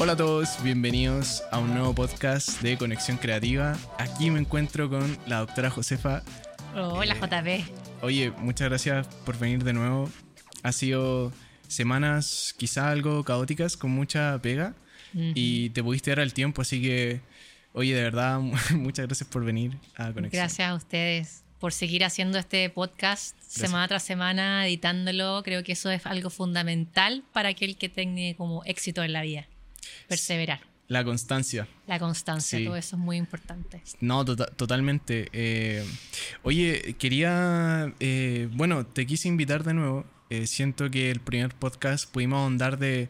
Hola a todos, bienvenidos a un nuevo podcast de Conexión Creativa. Aquí me encuentro con la doctora Josefa. Hola Eh, JP. Oye, muchas gracias por venir de nuevo. Ha sido semanas quizá algo caóticas con mucha pega y te pudiste dar el tiempo, así que, oye, de verdad, muchas gracias por venir a Conexión. Gracias a ustedes por seguir haciendo este podcast semana tras semana, editándolo. Creo que eso es algo fundamental para aquel que tenga como éxito en la vida. Perseverar. La constancia. La constancia, Sí. todo eso es muy importante. No, tota- totalmente. Eh, oye, quería, eh, bueno, te quise invitar de nuevo. Eh, siento que el primer podcast pudimos ahondar de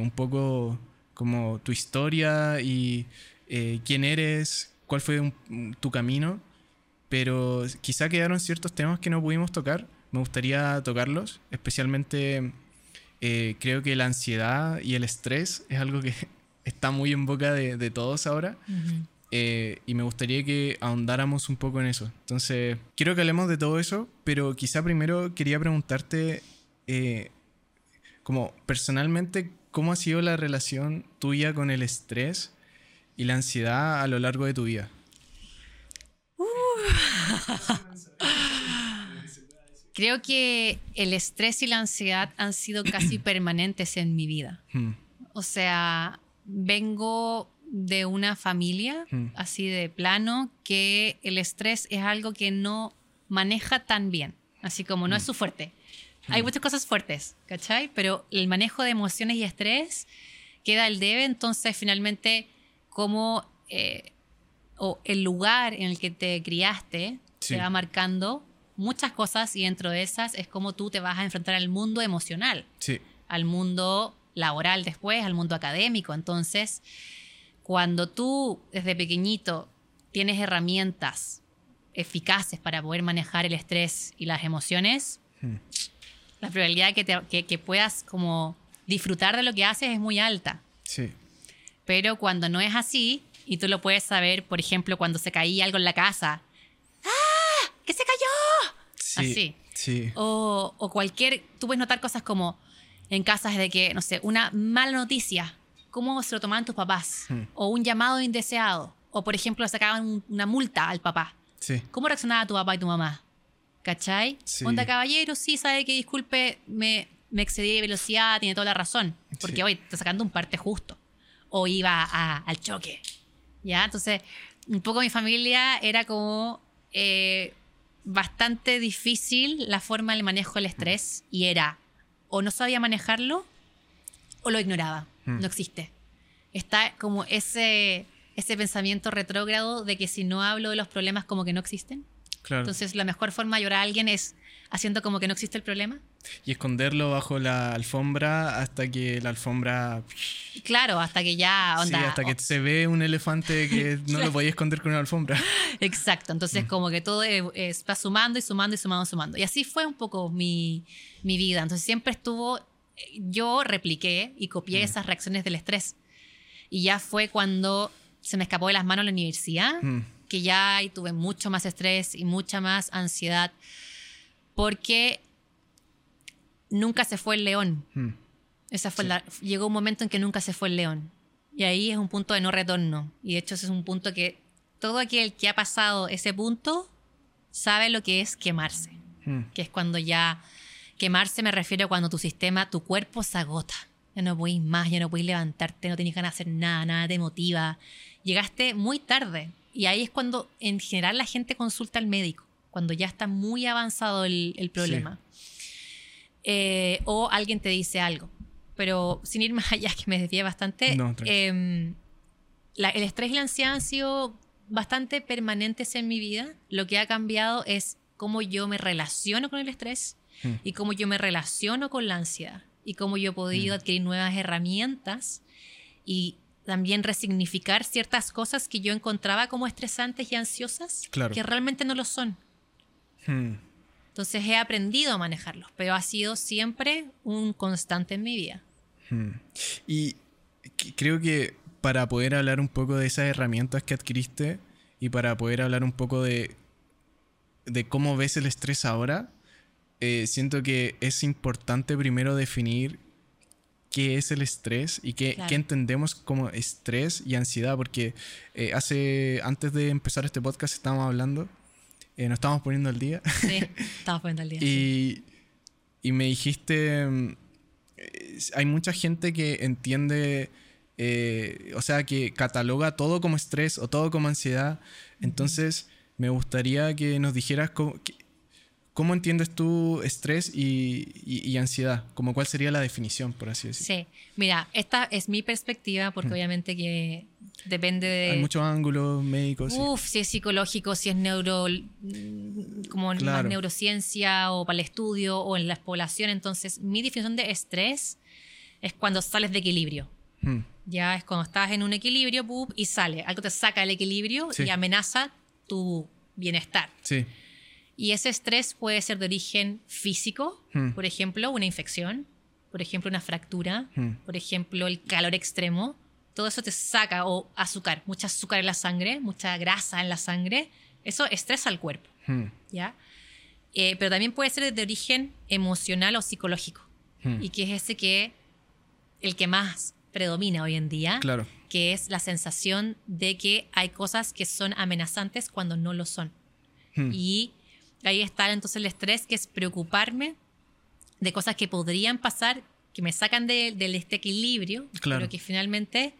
un poco como tu historia y eh, quién eres, cuál fue un- tu camino, pero quizá quedaron ciertos temas que no pudimos tocar. Me gustaría tocarlos, especialmente eh, creo que la ansiedad y el estrés es algo que está muy en boca de, de todos ahora. Eh, y me gustaría que ahondáramos un poco en eso. Entonces, quiero que hablemos de todo eso, pero quizá primero quería preguntarte, eh, como personalmente, ¿cómo ha sido la relación tuya con el estrés y la ansiedad a lo largo de tu vida? Creo que el estrés y la ansiedad han sido casi permanentes en mi vida. Hmm, O sea, vengo de una familia Hmm. así de plano que el estrés es algo que no maneja tan bien, así como no es su fuerte. Hay muchas cosas fuertes, ¿cachai? Pero el manejo de emociones y estrés queda al debe, entonces finalmente como eh, o el lugar en el que te criaste Sí. te va marcando muchas cosas y dentro de esas es como tú te vas a enfrentar al mundo emocional Sí, al mundo laboral después, al mundo académico. Entonces, cuando tú desde pequeñito tienes herramientas eficaces para poder manejar el estrés y las emociones, Hmm. la probabilidad de que, te- que- que puedas como disfrutar de lo que haces es muy alta. sí, Pero cuando no es así, y tú lo puedes saber, por ejemplo, cuando se caía algo en la casa, ¡ah! ¡Que se cayó! sí, Así. sí, O, o cualquier, tú puedes notar cosas como en casas de que, no sé, una mala noticia, cómo se lo tomaban tus papás, Hmm. o un llamado indeseado, o por ejemplo, sacaban un- una multa al papá. sí, ¿Cómo reaccionaba tu papá y tu mamá? ¿Cachai? Sí. Onda caballero, sí, sabe que disculpe, me, me excedí de velocidad, tiene toda la razón, porque Sí. hoy está sacando un parte justo, o iba a- al choque. ¿Ya? Entonces, un poco mi familia era como eh, bastante difícil la forma del manejo del estrés y era o no sabía manejarlo o lo ignoraba. Hmm. No existe. Está como ese, ese pensamiento retrógrado de que si no hablo de los problemas como que no existen. claro. Entonces la mejor forma de llorar a alguien es haciendo como que no existe el problema. Y esconderlo bajo la alfombra hasta que la alfombra... Y Claro, hasta que ya onda. sí, hasta que o- se ve un elefante que no lo podía esconder con una alfombra. Exacto, Mm. entonces como que todo eh, eh, va sumando y sumando y sumando, sumando. Y así fue un poco mi, mi vida. Entonces siempre estuvo, yo repliqué y copié Mm. esas reacciones del estrés. Y ya fue cuando se me escapó de las manos la universidad, Hmm, que ya ahí tuve mucho más estrés y mucha más ansiedad, porque nunca se fue el león. hmm, Esa fue Sí. la, llegó un momento en que nunca se fue el león. Y ahí es un punto de no retorno. Y de hecho ese es un punto que todo aquel que ha pasado ese punto sabe lo que es quemarse. hmm. Que es cuando ya... Quemarse me refiero a cuando tu sistema, tu cuerpo se agota. Ya no podéis más, ya no podéis levantarte, no tienes ganas de hacer nada, nada te motiva. Llegaste muy tarde. Y ahí es cuando en general la gente consulta al médico. Cuando ya está muy avanzado el, el problema. Eh, o alguien te dice algo. Pero sin ir más allá, que me desvié bastante, No, em, la- el estrés y la ansiedad han sido bastante permanentes en mi vida. Lo que ha cambiado es cómo yo me relaciono con el estrés Hmm. y cómo yo me relaciono con la ansiedad y cómo yo he podido Mm. adquirir nuevas herramientas y también resignificar ciertas cosas que yo encontraba como estresantes y ansiosas Claro. que realmente no lo son. Hmm. Entonces he aprendido a manejarlos, pero ha sido siempre un constante en mi vida. Hmm. Y creo que para poder hablar un poco de esas herramientas que adquiriste y para poder hablar un poco de, de cómo ves el estrés ahora, eh, siento que es importante primero definir qué es el estrés y qué, Claro. qué entendemos como estrés y ansiedad, porque eh, hace, antes de empezar este podcast estábamos hablando, eh, nos estábamos poniendo al día. Sí, estamos poniendo el día. Y, y me dijiste, eh, hay mucha gente que entiende, eh, o sea, que cataloga todo como estrés o todo como ansiedad. Entonces, me gustaría que nos dijeras cómo, cómo entiendes tú estrés y, y- y ansiedad, como cuál sería la definición, por así decirlo. Sí, mira, esta es mi perspectiva porque obviamente que depende de... Hay muchos ángulos médicos. sí. Uf, si es psicológico, si es neuro, mm, como más neurociencia o para el estudio o en la población. Entonces, mi definición de estrés es cuando sales de equilibrio. Hmm, Ya es cuando estás en un equilibrio ¡pup! y sale. Algo te saca del equilibrio Sí. y amenaza tu bienestar. Sí. Y ese estrés puede ser de origen físico, Hmm. por ejemplo, una infección, por ejemplo, una fractura, Hmm. por ejemplo, el calor extremo. Todo eso te saca, o azúcar, mucha azúcar en la sangre, mucha grasa en la sangre. Eso estresa al cuerpo, Hmm, ¿ya? Eh, pero también puede ser de origen emocional o psicológico. hmm. Y que es ese que, el que más predomina hoy en día, Claro. que es la sensación de que hay cosas que son amenazantes cuando no lo son. Hmm. Y ahí está entonces el estrés, que es preocuparme de cosas que podrían pasar, que me sacan de, de este equilibrio, Claro. pero que finalmente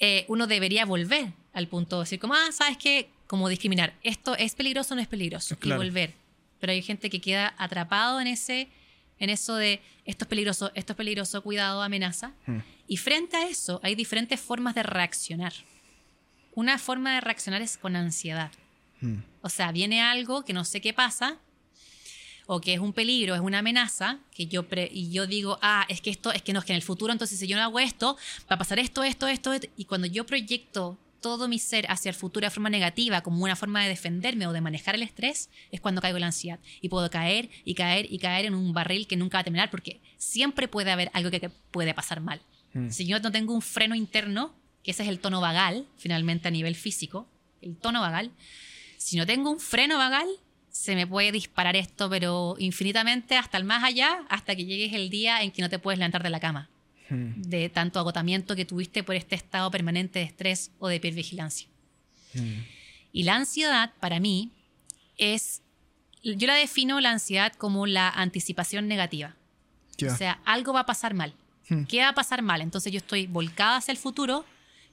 eh, uno debería volver al punto de decir, como, ah, ¿sabes qué? Como discriminar, ¿esto es peligroso o no es peligroso? Claro. Y volver. Pero hay gente que queda atrapado en ese en eso de esto es peligroso, esto es peligroso, cuidado, amenaza. Hmm. Y frente a eso hay diferentes formas de reaccionar. Una forma de reaccionar es con ansiedad. Hmm. O sea, viene algo que no sé qué pasa, o que es un peligro, es una amenaza, que yo pre- y yo digo, ah, es que esto, es que no, es que en el futuro, entonces si yo no hago esto, va a pasar esto, esto, esto, esto. y cuando yo proyecto todo mi ser hacia el futuro de forma negativa, como una forma de defenderme o de manejar el estrés, es cuando caigo en la ansiedad. Y puedo caer y caer y caer en un barril que nunca va a terminar, porque siempre puede haber algo que, que puede pasar mal. Hmm. Si yo no tengo un freno interno, que ese es el tono vagal, finalmente a nivel físico, el tono vagal, si no tengo un freno vagal, se me puede disparar esto, pero infinitamente hasta el más allá, hasta que llegues el día en que no te puedes levantar de la cama, Hmm. de tanto agotamiento que tuviste por este estado permanente de estrés o de hipervigilancia. Hmm. Y la ansiedad, para mí, es, yo la defino la ansiedad como la anticipación negativa. Ya. O sea, algo va a pasar mal. Hmm. ¿Qué va a pasar mal? Entonces yo estoy volcada hacia el futuro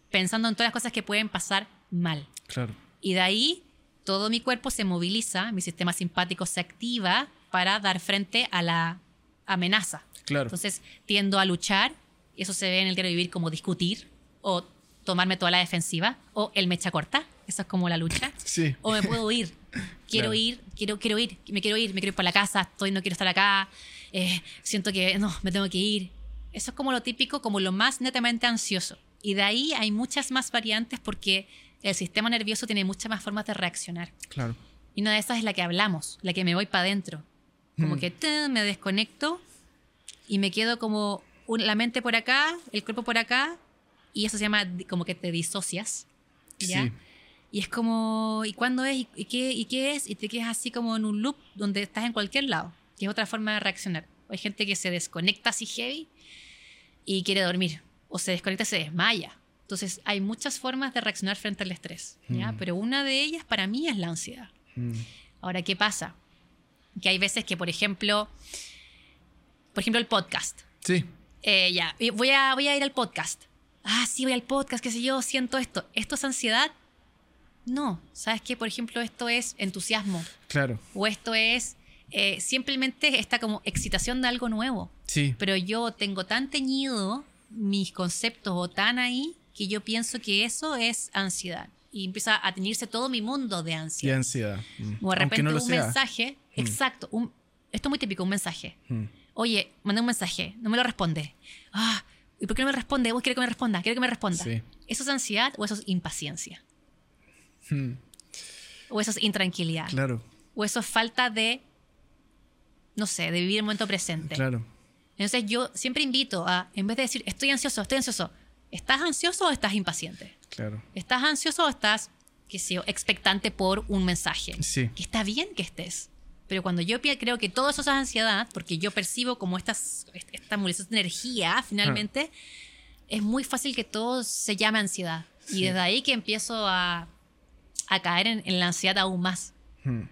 pensando en todas las cosas que pueden pasar mal. Claro. Y de ahí todo mi cuerpo se moviliza, mi sistema simpático se activa para dar frente a la amenaza. Claro. Entonces tiendo a luchar, y eso se ve en el diario vivir como discutir o tomarme toda la defensiva o el mecha corta, eso es como la lucha. Sí. O me puedo ir. Quiero Claro. ir, quiero, quiero ir, me quiero ir, me quiero ir para la casa, estoy, no quiero estar acá, eh, siento que no, me tengo que ir. Eso es como lo típico, como lo más netamente ansioso. Y de ahí hay muchas más variantes porque el sistema nervioso tiene muchas más formas de reaccionar. Claro. Y una de esas es la que hablamos, la que me voy para adentro. Como Mm. que ¡tum! me desconecto y me quedo como un- la mente por acá, el cuerpo por acá, y eso se llama como que te disocias. ¿ya? Sí. Y es como, ¿y cuándo es? ¿Y, y qué, ¿Y qué es? Y te quedas así como en un loop donde estás en cualquier lado, que es otra forma de reaccionar. Hay gente que se desconecta así heavy y quiere dormir, o se desconecta y se desmaya. Entonces, hay muchas formas de reaccionar frente al estrés, ¿ya? Mm. Pero una de ellas para mí es la ansiedad. Hmm. Ahora, ¿qué pasa? Que hay veces que, por ejemplo, por ejemplo, el podcast. Sí. Eh, ya, voy a, voy a ir al podcast. Ah, sí, voy al podcast, qué sé yo, siento esto. ¿Esto es ansiedad? No. ¿Sabes qué? Por ejemplo, esto es entusiasmo. Claro. O esto es eh, simplemente esta como excitación de algo nuevo. Sí. Pero yo tengo tan teñido mis conceptos o tan ahí que yo pienso que eso es ansiedad. Y empieza a teñirse todo mi mundo de Y ansiedad. ansiedad. Hmm. O de repente no un sea. mensaje, Mm. exacto, un, esto es muy típico, un mensaje. Hmm. Oye, mandé un mensaje, no me lo responde. Ah, ¿y por qué no me responde? Uy, quiero que me responda, quiero que me responda. Sí. ¿Eso es ansiedad o eso es impaciencia? ¿O eso es intranquilidad? Claro. ¿O eso es falta de, no sé, de vivir el momento presente? Claro. Entonces yo siempre invito a, en vez de decir, estoy ansioso, estoy ansioso, ¿estás ansioso o estás impaciente? Claro. ¿Estás ansioso o estás que sea expectante por un mensaje. Sí. Que está bien que estés. Pero cuando yo creo que todo eso es ansiedad, porque yo percibo como estas, esta de energía, finalmente, es muy fácil que todo se llame ansiedad. Sí. Y desde ahí que empiezo a, a caer en, en la ansiedad aún más. Hmm.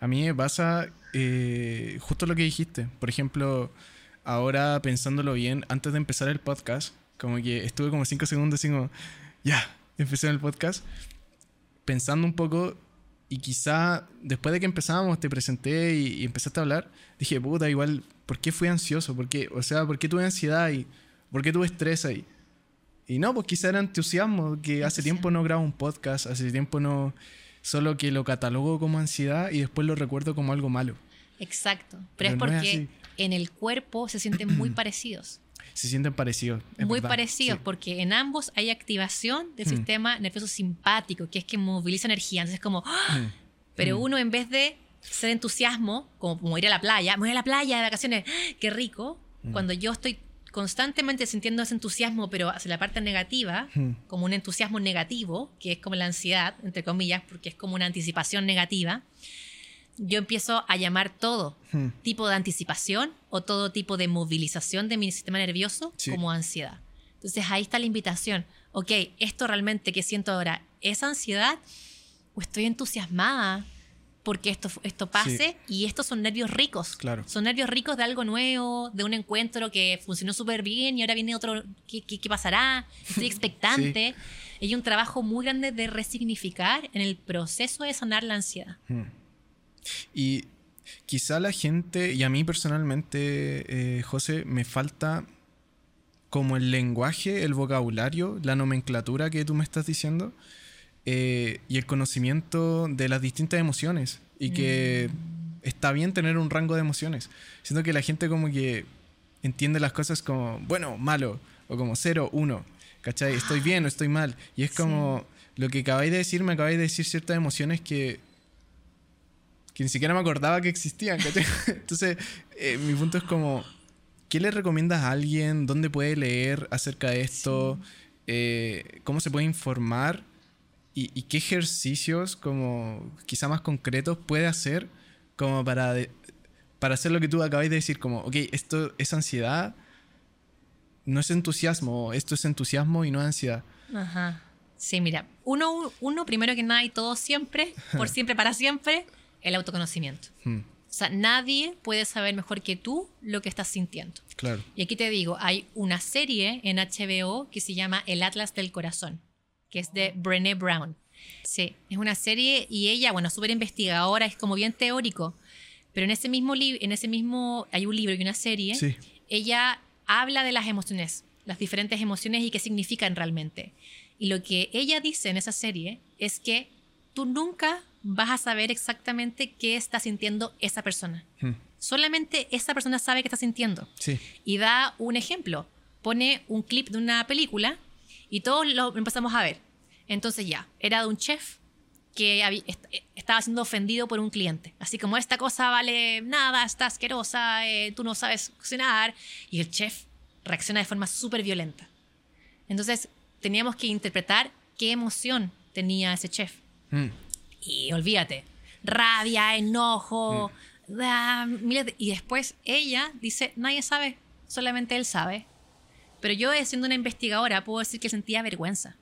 A mí me pasa eh, justo lo que dijiste. Por ejemplo, ahora pensándolo bien, antes de empezar el podcast, como que estuve como cinco segundos así como, ya, empecé el podcast, pensando un poco y quizá después de que empezábamos te presenté y, y empezaste a hablar, dije, puta, igual, ¿por qué fui ansioso? ¿Por qué? O sea, ¿por qué tuve ansiedad y por qué tuve estrés ahí? Y no, pues quizá era entusiasmo, que hace tiempo no grabo un podcast, hace tiempo no... Solo que lo catalogo como ansiedad y después lo recuerdo como algo malo. Exacto. Pero, Pero es no es porque. En el cuerpo se sienten muy parecidos. Se sienten parecidos. muy verdad, parecidos, sí. porque en ambos hay activación del Hmm. sistema nervioso simpático, que es que moviliza energía. Entonces es como, ¡ah! Mm. pero Mm. uno en vez de ser entusiasmo, como, como ir a la playa, me voy a la playa de vacaciones, ¡ah! qué rico. Mm. Cuando yo estoy constantemente sintiendo ese entusiasmo, pero hacia la parte negativa, como un entusiasmo negativo, que es como la ansiedad, entre comillas, porque es como una anticipación negativa, yo empiezo a llamar todo Mm. tipo de anticipación o todo tipo de movilización de mi sistema nervioso Sí. como ansiedad. Entonces ahí está la invitación. Ok, esto realmente que siento ahora, ¿es ansiedad o estoy entusiasmada porque esto, esto pase? Y estos son nervios ricos. Claro. Son nervios ricos de algo nuevo, de un encuentro que funcionó súper bien y ahora viene otro, ¿qué, qué- qué pasará? Estoy expectante. Hay un trabajo muy grande de resignificar en el proceso de sanar la ansiedad. Mm. Y quizá la gente, y a mí personalmente, eh, José, me falta como el lenguaje, el vocabulario, la nomenclatura que tú me estás diciendo, eh, y el conocimiento de las distintas emociones. Y que está bien tener un rango de emociones. Siento que la gente como que entiende las cosas como, bueno, malo, o como cero, uno. ¿Cachai? Estoy bien o estoy mal. Y es Sí. como, lo que acabáis de decir, me acabáis de decir ciertas emociones que que ni siquiera me acordaba que existían. ¿cachai? Entonces, eh, mi punto es como, ¿qué le recomiendas a alguien? ¿Dónde puede leer acerca de esto? Eh, ¿Cómo se puede informar? ¿Y, y qué ejercicios, como quizá más concretos, puede hacer como para, de- para hacer lo que tú acabáis de decir? Como, ok, esto es ansiedad, no es entusiasmo, esto es entusiasmo y no ansiedad. Ajá. Sí, mira, uno, uno primero que nada y todo siempre, por siempre, para siempre, el autoconocimiento. Hmm, O sea, nadie puede saber mejor que tú lo que estás sintiendo. claro. Y aquí te digo, hay una serie en HBO que se llama El Atlas del Corazón, que es de Brené Brown. Sí, es una serie y ella, bueno, súper investigadora, es como bien teórico, pero en ese mismo libro, en ese mismo, hay un libro y una serie, Sí. ella habla de las emociones, las diferentes emociones y qué significan realmente. Y lo que ella dice en esa serie es que tú nunca vas a saber exactamente qué está sintiendo esa persona. Hmm, Solamente esa persona sabe qué está sintiendo. sí. Y da un ejemplo. Pone un clip de una película y todos lo empezamos a ver. Entonces ya, era de un chef que eh, estaba siendo ofendido por un cliente. Así como esta cosa vale nada, está asquerosa, eh, tú no sabes cocinar. Y el chef reacciona de forma súper violenta. Entonces teníamos que interpretar qué emoción tenía ese chef. Hmm, Y olvídate, rabia, enojo, ah, de- y después ella dice, nadie sabe, solamente él sabe. Pero yo siendo una investigadora puedo decir que sentía vergüenza.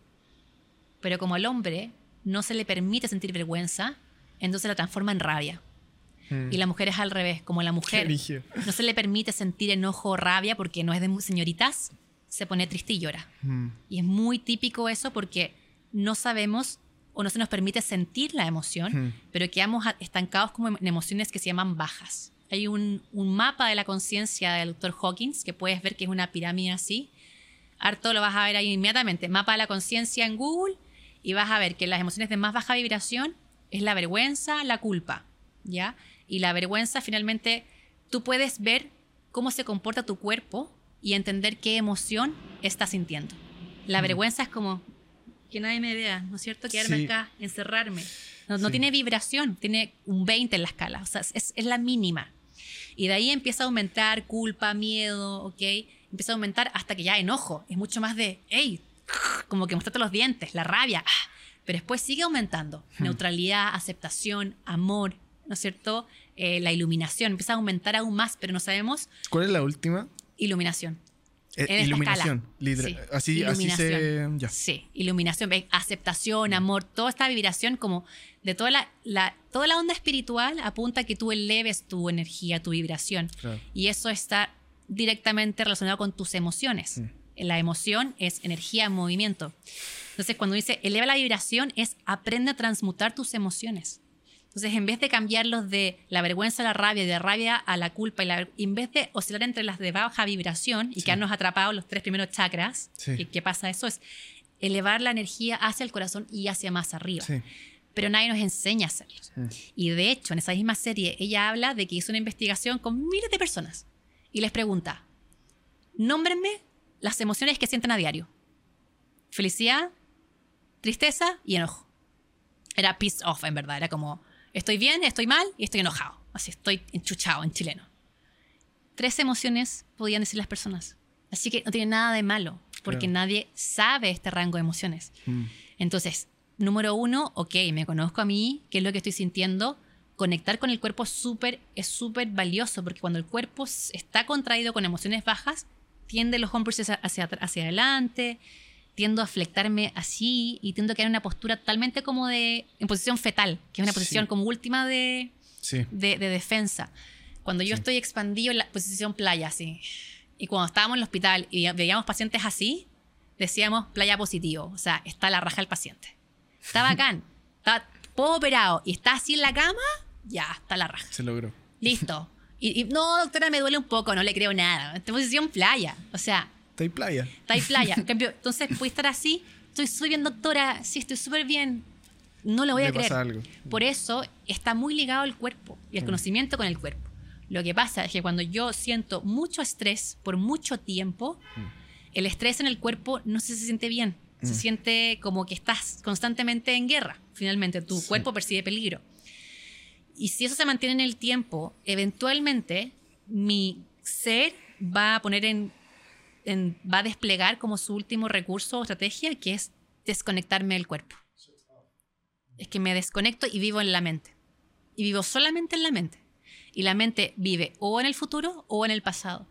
Pero como al hombre no se le permite sentir vergüenza, entonces la transforma en rabia. hmm. Y la mujer es al revés, como la mujer no se le permite sentir enojo o rabia porque no es de señoritas, se pone triste y llora. Hmm, Y es muy típico eso porque no sabemos o no se nos permite sentir la emoción, Hmm. pero quedamos estancados como en emociones que se llaman bajas. Hay un, un mapa de la conciencia del Dr. Hawkins que puedes ver que es una pirámide así. Harto lo vas a ver ahí inmediatamente. Mapa de la conciencia en Google y vas a ver que las emociones de más baja vibración es la vergüenza, la culpa, ¿ya? Y la vergüenza finalmente tú puedes ver cómo se comporta tu cuerpo y entender qué emoción estás sintiendo. La Mm. vergüenza es como que nadie me vea, ¿no es cierto? Quedarme Sí. acá, encerrarme. No, no Sí. tiene vibración, tiene un 20 en la escala, o sea, es, es la mínima. Y de ahí empieza a aumentar culpa, miedo, ¿ok? Empieza a aumentar hasta que ya enojo. Es mucho más de, hey, como que mostrarte los dientes, la rabia. ah, pero después sigue aumentando. Neutralidad, aceptación, amor, ¿no es cierto? Eh, la iluminación empieza a aumentar aún más, pero no sabemos. ¿Cuál es la última? Iluminación. Eh, esta iluminación. Sí, Así, así se. Ya. Sí, iluminación, aceptación, amor, toda esta vibración como de toda la, la- toda la onda espiritual apunta a que tú eleves tu energía, tu vibración. Claro. Y eso está directamente relacionado con tus emociones. Mm. La emoción es energía en movimiento. Entonces, cuando dice eleva la vibración, es aprende a transmutar tus emociones. Entonces, en vez de cambiarlos de la vergüenza a la rabia, de la rabia a la culpa, y la en vez de oscilar entre las de baja vibración y Sí. quedarnos atrapados los tres primeros chakras, Sí. ¿qué, qué pasa? Eso es elevar la energía hacia el corazón y hacia más arriba. Sí. Pero nadie nos enseña a hacerlo. Y de hecho, en esa misma serie, ella habla de que hizo una investigación con miles de personas y les pregunta, nómbrenme las emociones que sienten a diario. Felicidad, tristeza y enojo. Era peace off, en verdad. Era como, estoy bien, estoy mal y estoy enojado. Así, estoy enchuchado en chileno. Tres emociones podían decir las personas. Así que no tiene nada de malo, porque Claro. nadie sabe este rango de emociones. Mm. Entonces, número uno, ok, me conozco a mí, qué es lo que estoy sintiendo. Conectar con el cuerpo es súper es súper valioso porque cuando el cuerpo está contraído con emociones bajas, tiende los hombros hacia, hacia adelante, tiendo a flectarme así y tiendo a quedar en una postura totalmente como de, en posición fetal, que es una Sí. posición como última de, Sí. de, de defensa. Cuando yo Sí. estoy expandido en la posición playa, así. Y cuando estábamos en el hospital y veíamos pacientes así, decíamos playa positivo. O sea, está la raja el paciente. Está bacán. Está todo operado y está así en la cama, ya, está la raja. Se logró. Listo. Y, y, no, doctora, me duele un poco, no le creo nada. Esta posición playa. O sea, Está playa. está playa. En cambio, entonces puede estar así. Estoy súper bien, doctora. Sí, estoy súper bien. No lo voy a creer. pasa algo. Por eso está muy ligado al cuerpo y el Mm. conocimiento con el cuerpo. Lo que pasa es que cuando yo siento mucho estrés por mucho tiempo, Mm. el estrés en el cuerpo no se, se siente bien. Se Mm. siente como que estás constantemente en guerra. Finalmente, tu Sí. cuerpo percibe peligro. Y si eso se mantiene en el tiempo, eventualmente mi ser va a poner en, en- va a desplegar como su último recurso o estrategia, que es desconectarme del cuerpo. Es que me desconecto y vivo en la mente. Y vivo solamente en la mente. Y la mente vive o en el futuro o en el pasado.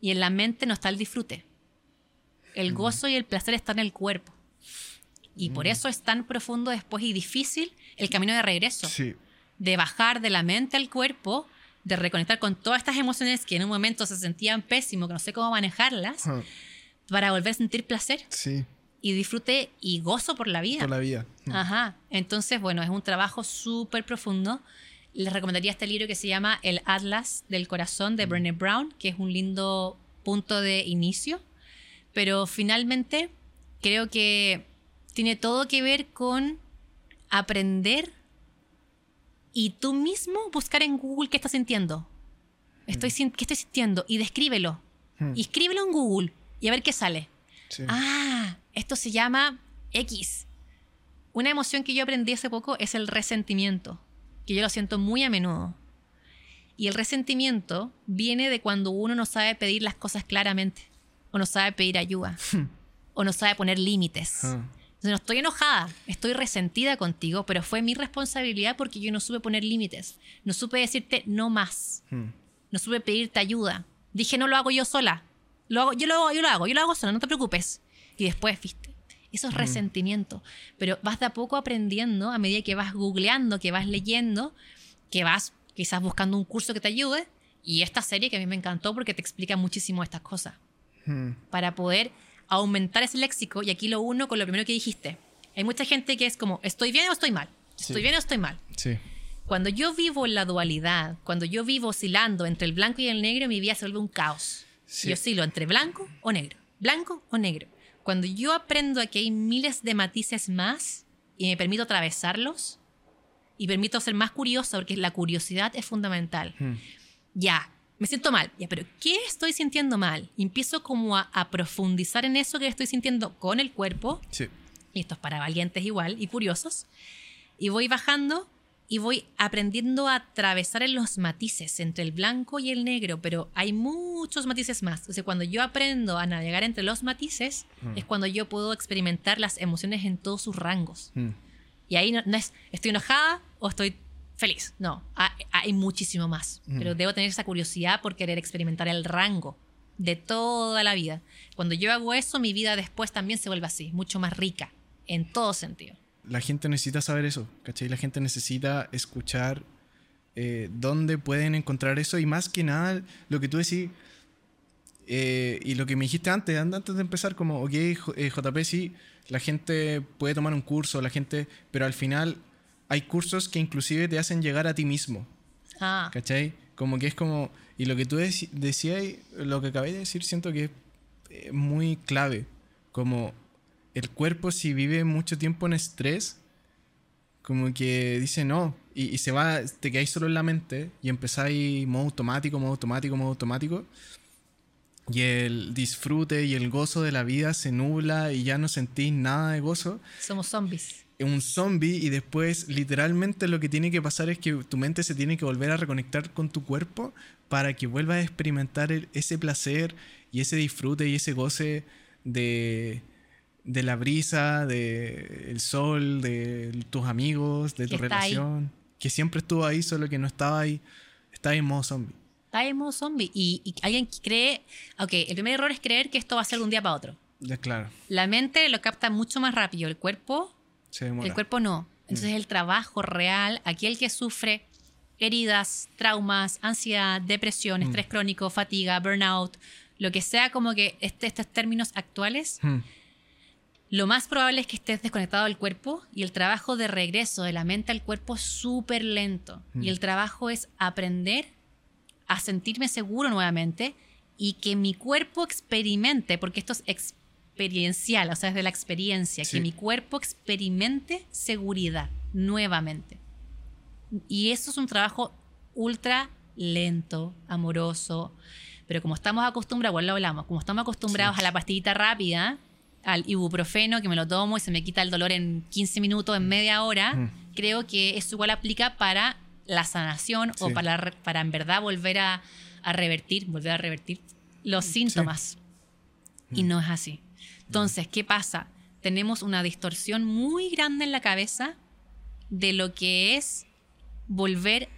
Y en la mente no está el disfrute. El gozo y el placer están en el cuerpo. Y por eso es tan profundo después y difícil el camino de regreso Sí. de bajar de la mente al cuerpo, de reconectar con todas estas emociones que en un momento se sentían pésimo, que no sé cómo manejarlas, para volver a sentir placer Sí. y disfrute y gozo por la vida. Por la vida. Mm. Ajá. Entonces, bueno, es un trabajo súper profundo. Les recomendaría este libro que se llama El Atlas del Corazón de Brené Brown, que es un lindo punto de inicio. Pero finalmente creo que tiene todo que ver con aprender y tú mismo buscar en Google qué estás sintiendo. Estoy sin- ¿Qué estoy sintiendo? Y descríbelo. Mm. Y escríbelo en Google y a ver qué sale. Sí. Ah, esto se llama X. Una emoción que yo aprendí hace poco es el resentimiento, que yo lo siento muy a menudo. Y el resentimiento viene de cuando uno no sabe pedir las cosas claramente, o no sabe pedir ayuda, o no sabe poner límites. Ah. Entonces, no estoy enojada, estoy resentida contigo, pero fue mi responsabilidad porque yo no supe poner límites. No supe decirte no más. Mm. No supe pedirte ayuda. Dije, no lo hago yo sola. Lo hago, yo, lo hago, yo lo hago, yo lo hago sola, no te preocupes. Y después, viste, eso es resentimiento. Pero vas de a poco aprendiendo a medida que vas googleando, que vas leyendo, que vas quizás buscando un curso que te ayude. Y esta serie que a mí me encantó porque te explica muchísimo estas cosas. Mm. Para poder aumentar ese léxico. Y aquí lo uno con lo primero que dijiste. Hay mucha gente que es como, ¿estoy bien o estoy mal? ¿Estoy Sí. bien o estoy mal? Sí. Cuando yo vivo en la dualidad, cuando yo vivo oscilando entre el blanco y el negro, mi vida se vuelve un caos. Sí. Yo oscilo entre blanco o negro, blanco o negro. Cuando yo aprendo a que hay miles de matices más y me permito atravesarlos y permito ser más curiosa, porque la curiosidad es fundamental. Mm. Ya, me siento mal. Ya, pero ¿qué estoy sintiendo mal? Y empiezo como a, a profundizar en eso que estoy sintiendo con el cuerpo Sí. y esto es para valientes igual y curiosos, y voy bajando y voy aprendiendo a atravesar en los matices entre el blanco y el negro, pero hay muchos matices más. Entonces, cuando yo aprendo a navegar entre los matices, Mm. es cuando yo puedo experimentar las emociones en todos sus rangos. Mm. Y ahí no, no es, estoy enojada o estoy feliz. No, ha- hay muchísimo más. Mm. Pero debo tener esa curiosidad por querer experimentar el rango de toda la vida. Cuando yo hago eso, mi vida después también se vuelve así, mucho más rica, en todo sentido. La gente necesita saber eso, ¿cachai? La gente necesita escuchar eh, dónde pueden encontrar eso y más que nada lo que tú decís eh, y lo que me dijiste antes, an- antes de empezar, como, ok, J- eh, JP, sí, la gente puede tomar un curso, la gente, pero al final hay cursos que inclusive te hacen llegar a ti mismo, Ah, ¿cachai? Como que es como, y lo que tú decías, lo que acabé de decir, siento que es eh, muy clave, como el cuerpo si vive mucho tiempo en estrés, como que dice no, y, y se va, te quedáis solo en la mente y empezáis modo automático, modo automático, modo automático. Y el disfrute y el gozo de la vida se nubla y ya no sentís nada de gozo. somos zombies. Un zombie y después literalmente lo que tiene que pasar es que tu mente se tiene que volver a reconectar con tu cuerpo para que vuelvas a experimentar el- ese placer y ese disfrute y ese goce de, de la brisa, de el sol, de tus amigos, de tu está ahí. relación, que siempre estuvo ahí, solo que no estaba ahí, estaba en modo zombie. Está en modo zombie. Y, y alguien cree. Ok, el primer error es creer que esto va a ser de un día para otro. Ya, claro, La mente lo capta mucho más rápido. El cuerpo, se el cuerpo no. Entonces, el trabajo real, aquel que sufre heridas, traumas, ansiedad, depresión, estrés crónico, fatiga, burnout, lo que sea como que este- estos términos actuales, Hmm, lo más probable es que estés desconectado del cuerpo y el trabajo de regreso de la mente al cuerpo es súper lento. Mm. Y el trabajo es aprender a sentirme seguro nuevamente y que mi cuerpo experimente, porque esto es experiencial, o sea, es de la experiencia, Sí. que mi cuerpo experimente seguridad nuevamente. Y eso es un trabajo ultra lento, amoroso, pero como estamos acostumbrados, igual lo hablamos, como estamos acostumbrados Sí. a la pastillita rápida, al ibuprofeno que me lo tomo y se me quita el dolor en 15 minutos, en media hora, Mm. creo que eso igual aplica para la sanación o Sí. para, re- para en verdad volver a, a revertir, volver a revertir los síntomas. Y no es así. Entonces, ¿qué pasa? Tenemos una distorsión muy grande en la cabeza de lo que es volver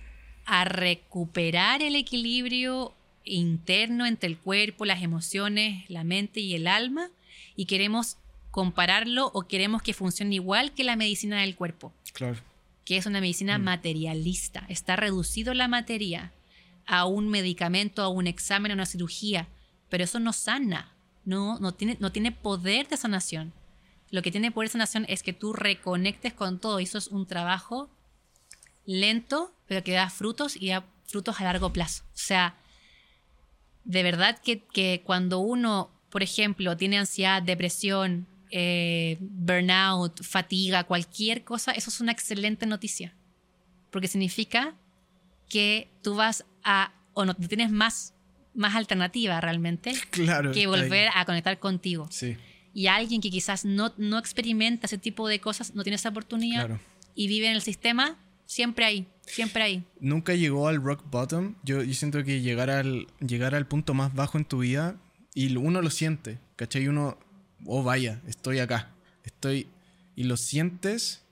a recuperar el equilibrio interno entre el cuerpo, las emociones, la mente y el alma y queremos compararlo o queremos que funcione igual que la medicina del cuerpo, claro. que es una medicina materialista. Está reducido la materia a un medicamento, a un examen, a una cirugía, pero eso no sana, no, no, tiene, no tiene poder de sanación. Lo que tiene poder de sanación es que tú reconectes con todo y eso es un trabajo lento, pero que da frutos y da frutos a largo plazo. O sea, de verdad que, que cuando uno, por ejemplo, tiene ansiedad, depresión, eh, burnout, fatiga, cualquier cosa, eso es una excelente noticia. Porque significa que tú vas a, o no tienes más, más alternativa realmente Claro. que está ahí. volver a conectar contigo. Sí, Y alguien que quizás no, no experimenta ese tipo de cosas, no tiene esa oportunidad claro. y vive en el sistema, siempre ahí, siempre ahí. nunca llegó al rock bottom. Yo, yo siento que llegar al, llegar al punto más bajo en tu vida y uno lo siente, ¿cachai? Uno, oh vaya, estoy acá, estoy... Y lo sientes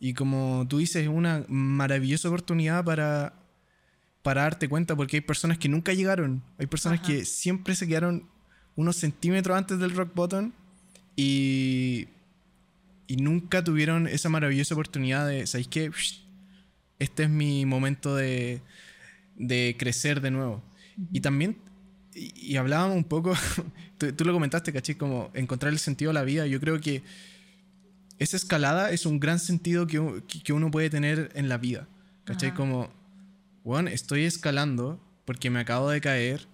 y como tú dices, es una maravillosa oportunidad para, para darte cuenta porque hay personas que nunca llegaron, hay personas Ajá. que siempre se quedaron unos centímetros antes del rock bottom y, y nunca tuvieron esa maravillosa oportunidad de, ¿sabéis qué? Este es mi momento de, de crecer de nuevo. Y también, y, y hablábamos un poco, tú, tú lo comentaste, caché, como encontrar el sentido de la vida. Yo creo que esa escalada es un gran sentido que, que- uno puede tener en la vida. Ajá. Como, bueno, estoy escalando porque me acabo de caer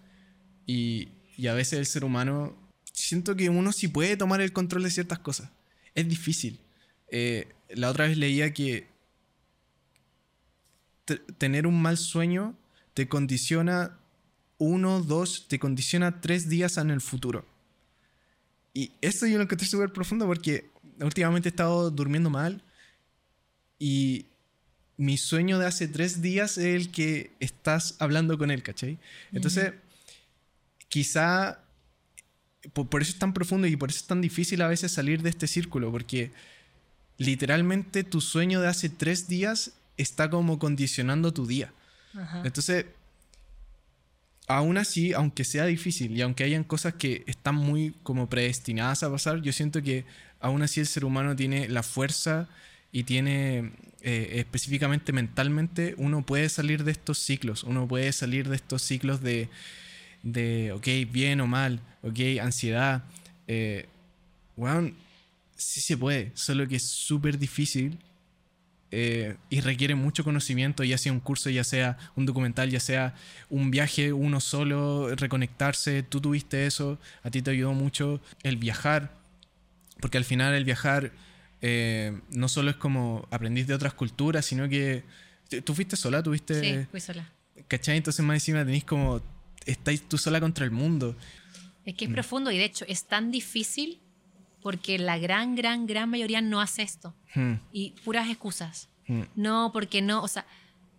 y, y a veces el ser humano, siento que uno sí puede tomar el control de ciertas cosas. Es difícil. Eh, la otra vez leía que te- tener un mal sueño te condiciona uno, dos, te condiciona tres días en el futuro. Y esto yo lo encontré súper profundo porque últimamente he estado durmiendo mal y mi sueño de hace tres días es el que estás hablando con él, ¿cachai? Entonces, quizá por, por eso es tan profundo y por eso es tan difícil a veces salir de este círculo, porque literalmente tu sueño de hace tres días está como condicionando tu día. Entonces, aún así, aunque sea difícil y aunque hayan cosas que están muy como predestinadas a pasar, yo siento que aún así el ser humano tiene la fuerza y tiene eh, específicamente mentalmente, uno puede salir de estos ciclos, uno puede salir de estos ciclos de, de ok, bien o mal, ok, ansiedad. Eh, weón, sí se puede, solo que es súper difícil eh, y requiere mucho conocimiento, ya sea un curso, ya sea un documental, ya sea un viaje uno solo, reconectarse. Tú tuviste eso, a ti te ayudó mucho el viajar, porque al final el viajar eh, no solo es como aprendiz de otras culturas, sino que tú fuiste sola, tuviste... Sí, fui sola. ¿Cachai? Entonces más encima tenéis como... Estáis tú sola contra el mundo. Es que es profundo y de hecho es tan difícil porque la gran, gran, gran mayoría no hace esto. Hmm, Y puras excusas. hmm, No, porque no, o sea,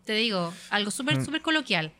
te digo, algo súper, Mm. súper coloquial.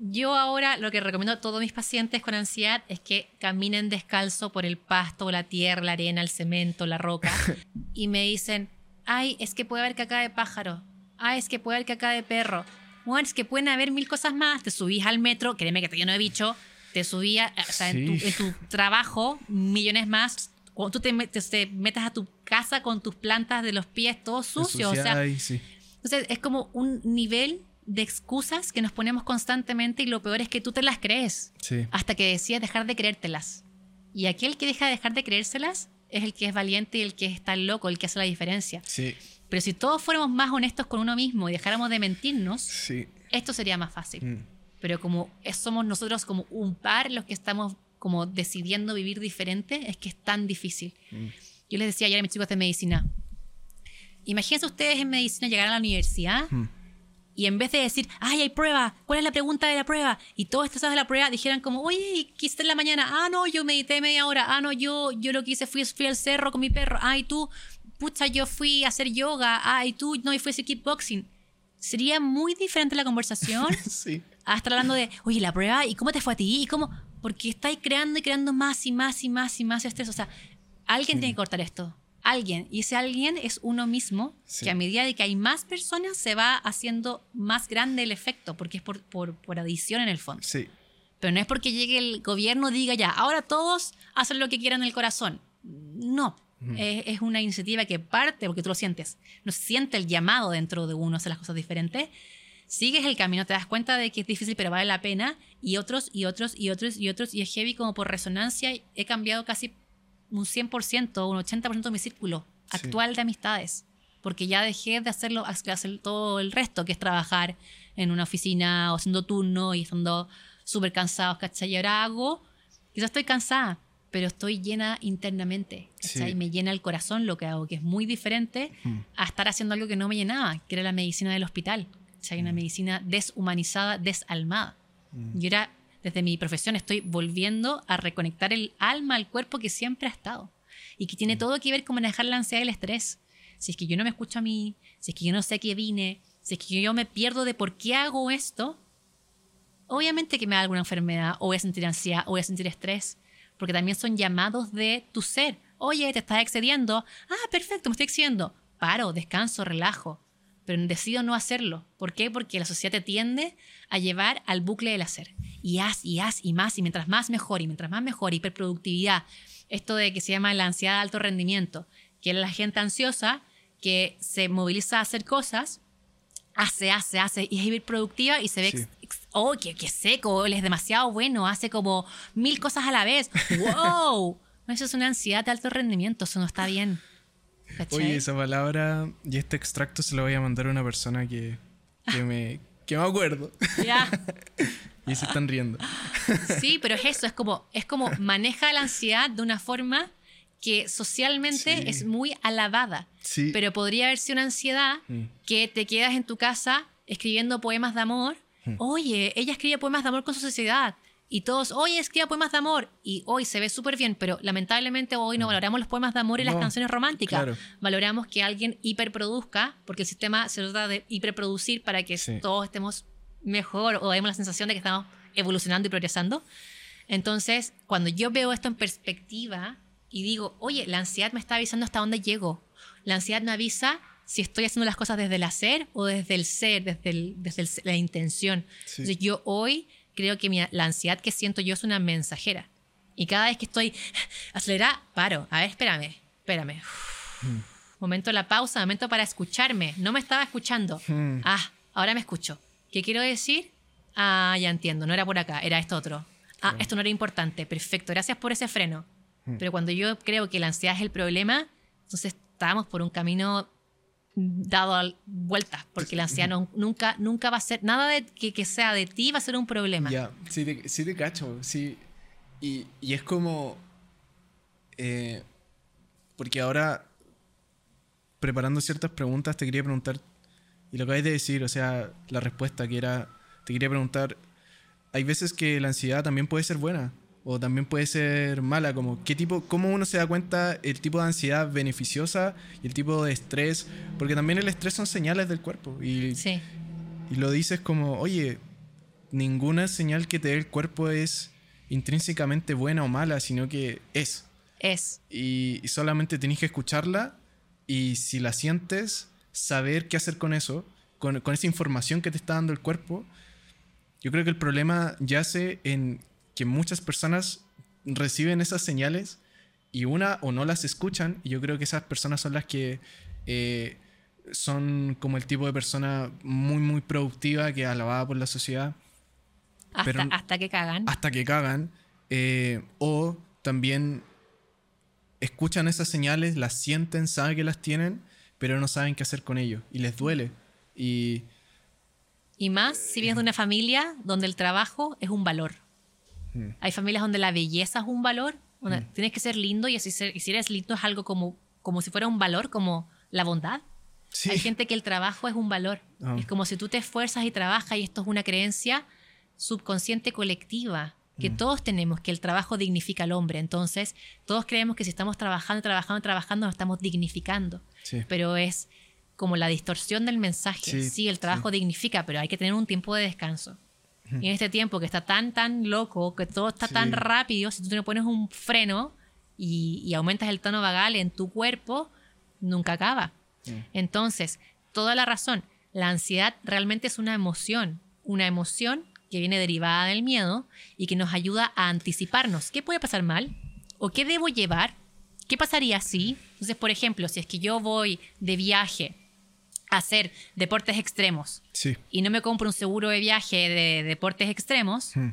Yo ahora lo que recomiendo a todos mis pacientes con ansiedad es que caminen descalzo por el pasto, la tierra, la arena, el cemento, la roca. y me dicen, ay, es que puede haber caca de pájaro. Ay, es que puede haber caca de perro. Bueno, es que pueden haber mil cosas más. Te subís al metro, créeme que te lleno de bicho. Te subía, o sea, en, tu, Sí. en tu trabajo, millones más. Cuando tú te, metes- te metas a tu casa con tus plantas de los pies todos sucios. O sea, sí. entonces es como un nivel de excusas que nos ponemos constantemente y lo peor es que tú te las crees Sí. hasta que decides dejar de creértelas. Y aquel que deja de dejar de creérselas es el que es valiente y el que está loco, el que hace la diferencia. Sí. Pero si todos fuéramos más honestos con uno mismo y dejáramos de mentirnos, Sí. esto sería más fácil. Mm. Pero como somos nosotros como un par los que estamos como decidiendo vivir diferente, es que es tan difícil. Mm. Yo les decía ayer a mis chicos de medicina, imagínense ustedes en medicina llegar a la universidad Mm. Y en vez de decir, ay, hay prueba, ¿cuál es la pregunta de la prueba? Y todos estresados de la prueba dijeran como, oye, ¿y ¿qué hiciste en la mañana? Ah, no, yo medité media hora. Ah, no, yo, yo lo que hice fui, fui al cerro con mi perro. Ah, y tú, pucha, yo fui a hacer yoga. Ah, y tú, no, y fui a hacer kickboxing. Sería muy diferente la conversación sí. a estar hablando de, oye, la prueba, ¿y cómo te fue a ti? ¿Y cómo? Porque estáis creando y creando más y más y más y más estrés. O sea, alguien tiene que cortar esto. Alguien. Y ese alguien es uno mismo, Sí. que a medida de que hay más personas se va haciendo más grande el efecto, porque es por, por, por adición en el fondo. Sí. Pero no es porque llegue el gobierno y diga ya, ahora todos hacen lo que quieran en el corazón. No. Es, es una iniciativa que parte, porque tú lo sientes, no siente el llamado dentro de uno a hacer las cosas diferentes. Sigues el camino, te das cuenta de que es difícil, pero vale la pena. Y otros, y otros, y otros, y otros. Y es heavy como por resonancia. He cambiado casi un 100%, un 80% de mi círculo Sí. actual de amistades. Porque ya dejé de hacerlo, hacer todo el resto, que es trabajar en una oficina o haciendo turno y estando súper cansados, ¿cachai? Y ahora hago, quizás estoy cansada, pero estoy llena internamente, ¿cachai? Sí. Me llena el corazón lo que hago, que es muy diferente Mm. a estar haciendo algo que no me llenaba, que era la medicina del hospital, ¿cachai? Una medicina deshumanizada, desalmada. Mm. Yo era, desde mi profesión, estoy volviendo a reconectar el alma al cuerpo que siempre ha estado y que tiene todo que ver con manejar la ansiedad y el estrés. Si es que yo no me escucho a mí, si es que yo no sé a qué vine, si es que yo me pierdo de por qué hago esto, obviamente que me da alguna enfermedad, o voy a sentir ansiedad, o voy a sentir estrés, porque también son llamados de tu ser. Oye, te estás excediendo. Ah, perfecto, me estoy excediendo. Paro, descanso, relajo. Pero decido no hacerlo. ¿Por qué? Porque la sociedad te tiende a llevar al bucle del hacer. Y haz, y haz, y más, y mientras más mejor, y mientras más mejor, hiperproductividad. Esto de que se llama la ansiedad de alto rendimiento, que es la gente ansiosa que se moviliza a hacer cosas, hace, hace, hace, y es hiperproductiva y se ve, Sí. oh, qué, qué seco, él es demasiado bueno, hace como mil cosas a la vez. ¡Wow! Eso es una ansiedad de alto rendimiento, eso no está bien. ¿Cachai? Oye, esa palabra y este extracto se lo voy a mandar a una persona que, que me, que me acuerdo. Ya. y se están riendo. Sí, pero es eso, es como, es como maneja la ansiedad de una forma que socialmente Sí. es muy alabada. Sí. Pero podría haber sido una ansiedad Mm. que te quedas en tu casa escribiendo poemas de amor. Mm. Oye, ella escribe poemas de amor con su sociedad. Y todos, oye, escribe poemas de amor. Y hoy se ve súper bien, pero lamentablemente hoy no valoramos los poemas de amor y las Mm. Canciones románticas. claro. Valoramos que alguien hiperproduzca, porque el sistema se trata de hiperproducir para que Sí. todos estemos mejor o demos la sensación de que estamos evolucionando y progresando. Entonces, cuando yo veo esto en perspectiva y digo, oye, la ansiedad me está avisando hasta dónde llego. La ansiedad me avisa si estoy haciendo las cosas desde el hacer o desde el ser, desde, el- desde el- la intención. Sí. Entonces yo hoy creo que mi- la ansiedad que siento yo es una mensajera. Y cada vez que estoy acelerada, paro. A ver, espérame, espérame. Momento de la pausa, momento para escucharme. No me estaba escuchando. Hmm. Ah, ahora me escucho. ¿Qué quiero decir? Ah, ya entiendo. No era por acá, era esto otro. Ah, esto no era importante. Perfecto, gracias por ese freno. Pero cuando yo creo que la ansiedad es el problema, entonces estábamos por un camino dado vueltas, porque la ansiedad no- nunca, nunca va a ser, nada de que, que sea de ti va a ser un problema. Ya, sí te, sí te cacho, sí. Y, y es como... eh, porque ahora, preparando ciertas preguntas, te quería preguntar, y lo acabas de decir, o sea, la respuesta que era, te quería preguntar, hay veces que la ansiedad también puede ser buena, o también puede ser mala, como qué tipo, cómo uno se da cuenta el tipo de ansiedad beneficiosa y el tipo de estrés, porque también el estrés son señales del cuerpo, y Sí, y lo dices como, oye, ninguna señal que te dé el cuerpo es intrínsecamente buena o mala, sino que es. es. Y, y solamente tenés que escucharla y si la sientes, saber qué hacer con eso, con, con esa información que te está dando el cuerpo. Yo creo que el problema yace en que muchas personas reciben esas señales y una o no las escuchan y yo creo que esas personas son las que eh, son como el tipo de persona muy muy productiva que alabada por la sociedad Hasta, Pero- hasta que cagan. hasta que cagan eh, o también escuchan esas señales, las sienten, saben que las tienen, pero no saben qué hacer con ello y les duele. Y Y más si vienes de una familia donde el trabajo es un valor. Hmm. Hay familias donde la belleza es un valor. donde Tienes que ser lindo y, así ser- y si eres lindo es algo como, como si fuera un valor, como la bondad. sí, Hay gente que el trabajo es un valor. Ah. Es como si tú te esfuerzas y trabajas y esto es una creencia subconsciente colectiva que todos tenemos, que el trabajo dignifica al hombre. Entonces, todos creemos que si estamos trabajando, trabajando, trabajando, nos estamos dignificando. sí, Pero es como la distorsión del mensaje. Sí, Sí, el trabajo dignifica, pero hay que tener un tiempo de descanso. Y en este tiempo que está tan, tan loco, que todo está Sí. tan rápido, si tú no pones un freno y, y aumentas el tono vagal en tu cuerpo, nunca acaba. Entonces, toda la razón, la ansiedad realmente es una emoción, una emoción que viene derivada del miedo y que nos ayuda a anticiparnos. ¿Qué puede pasar mal? ¿O qué debo llevar? ¿Qué pasaría si? Entonces, por ejemplo, si es que yo voy de viaje hacer deportes extremos sí. y no me compro un seguro de viaje de deportes extremos, Hmm.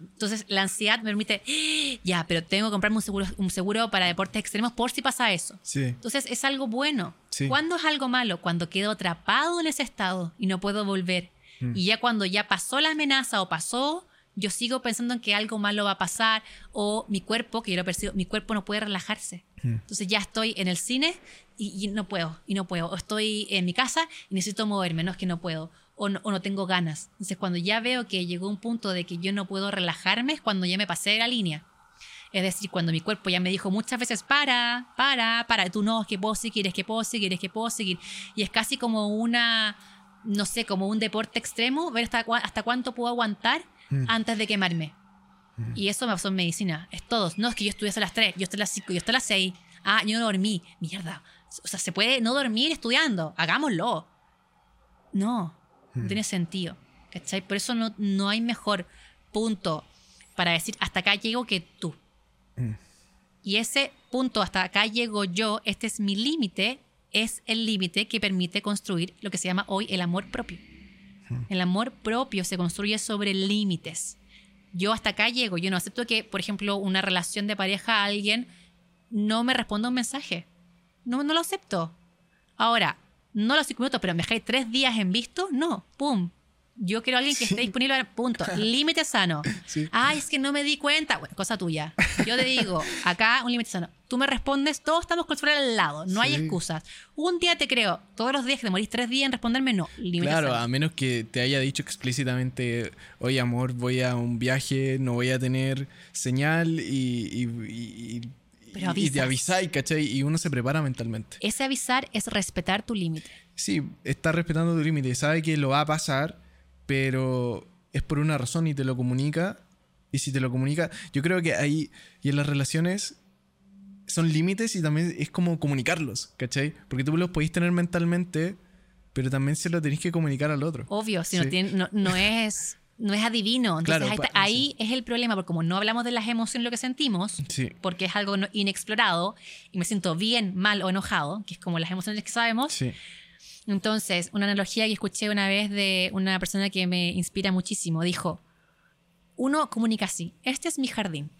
entonces la ansiedad me permite, "Ah, ya, pero tengo que comprarme un seguro, un seguro para deportes extremos por si pasa eso. Sí, Entonces es algo bueno. Sí. ¿Cuándo es algo malo? Cuando quedo atrapado en ese estado y no puedo volver. Mm. Y ya cuando ya pasó la amenaza o pasó, yo sigo pensando en que algo malo va a pasar o mi cuerpo, que yo lo percibo, mi cuerpo no puede relajarse. Mm. Entonces ya estoy en el cine y, y no puedo, y no puedo. O estoy en mi casa y necesito moverme, no es que no puedo. O no, o no tengo ganas. Entonces cuando ya veo que llegó un punto de que yo no puedo relajarme es cuando ya me pasé de la línea. Es decir, cuando mi cuerpo ya me dijo muchas veces, para, para, para, tú no, es que puedo seguir, es que puedo seguir, es que puedo seguir. Y es casi como una, no sé, como un deporte extremo, ver hasta, hasta cuánto puedo aguantar antes de quemarme. Y eso me pasó en medicina. Es todos. No, es que yo estudié hasta las 3, yo hasta las 5, yo hasta las 6. Ah, yo no dormí. Mierda. O sea, se puede no dormir estudiando. Hagámoslo. No, no tiene sentido. ¿Cachai? Por eso no, no hay mejor punto para decir hasta acá llego que tú. Y ese punto hasta acá llego yo, este es mi límite, es el límite que permite construir lo que se llama hoy el amor propio. El amor propio se construye sobre límites. Yo hasta acá llego, yo no acepto que, por ejemplo, una relación de pareja, alguien no me responda un mensaje. No, no lo acepto. Ahora, no los cinco pero me dejáis tres días en visto, no, pum. Yo quiero a alguien que esté disponible, a- punto. Límite sano. Sí. Ay, es que no me di cuenta. Bueno, cosa tuya. Yo te digo, acá un límite sano. Tú me respondes, todos estamos con el celular al lado, no hay excusas. Un día te creo, todos los días que te morís tres días en responderme, no. Límite Claro, sano. a menos que te haya dicho explícitamente, oye amor, voy a un viaje, no voy a tener señal y, y, y- y- Pero y te avisáis, ¿cachai? Y uno se prepara mentalmente. Ese avisar es respetar tu límite. Sí, está respetando tu límite, sabe que lo va a pasar, pero es por una razón y te lo comunica. Y si te lo comunica, yo creo que ahí, y en las relaciones, son límites y también es como comunicarlos, ¿cachai? Porque tú los podéis tener mentalmente, pero también se lo tenéis que comunicar al otro. Obvio, si no, tiene, no, no es no es adivino. Entonces Claro, ahí, pa- es el problema, porque como no hablamos de las emociones, lo que sentimos, Sí. porque es algo inexplorado, y me siento bien, mal o enojado, que es como las emociones que sabemos. Entonces, una analogía que escuché una vez de una persona que me inspira muchísimo, dijo, uno comunica así, este es mi jardín,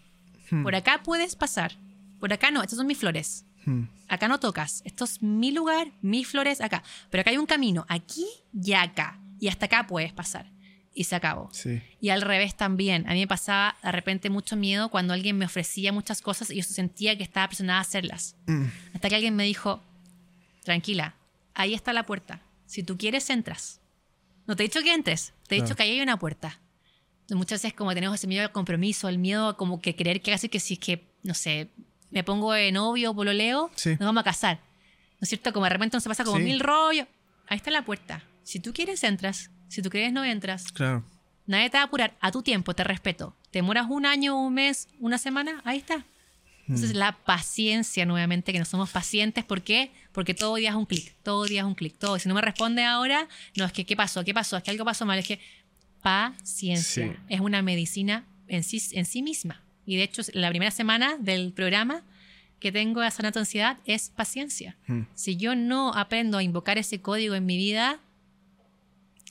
Hmm. por acá puedes pasar, por acá no, estas son mis flores, Hmm. acá no tocas, esto es mi lugar, mis flores acá, pero acá hay un camino, aquí y acá, y hasta acá puedes pasar. Y se acabó. Sí. Y al revés también. A mí me pasaba de repente mucho miedo cuando alguien me ofrecía muchas cosas y yo sentía que estaba presionada a hacerlas. Mm. Hasta que alguien me dijo, tranquila, ahí está la puerta. Si tú quieres, entras. No te he dicho que entres, te he dicho Claro. que ahí hay una puerta. Muchas veces como tenemos ese miedo al compromiso, el miedo a como que creer que hace que si es que, no sé, me pongo de novio o pololeo, Sí. nos vamos a casar. ¿No es cierto? Como de repente se pasa como Sí. mil rollos. Ahí está la puerta. Si tú quieres, entras. Si tú quieres, no entras. Claro. Nadie te va a apurar. A tu tiempo, te respeto. ¿Te demoras un año, un mes, una semana? Ahí está. Entonces, la paciencia, nuevamente, que no somos pacientes. ¿Por qué? Porque todo día es un clic. Todo día es un clic. Todo. Si no me responde ahora, no, es que ¿qué pasó? ¿Qué pasó? Es que algo pasó mal. Es que paciencia Sí. es una medicina en sí, en sí misma. Y de hecho, la primera semana del programa que tengo de Sanato Ansiedad es paciencia. Mm. Si yo no aprendo a invocar ese código en mi vida,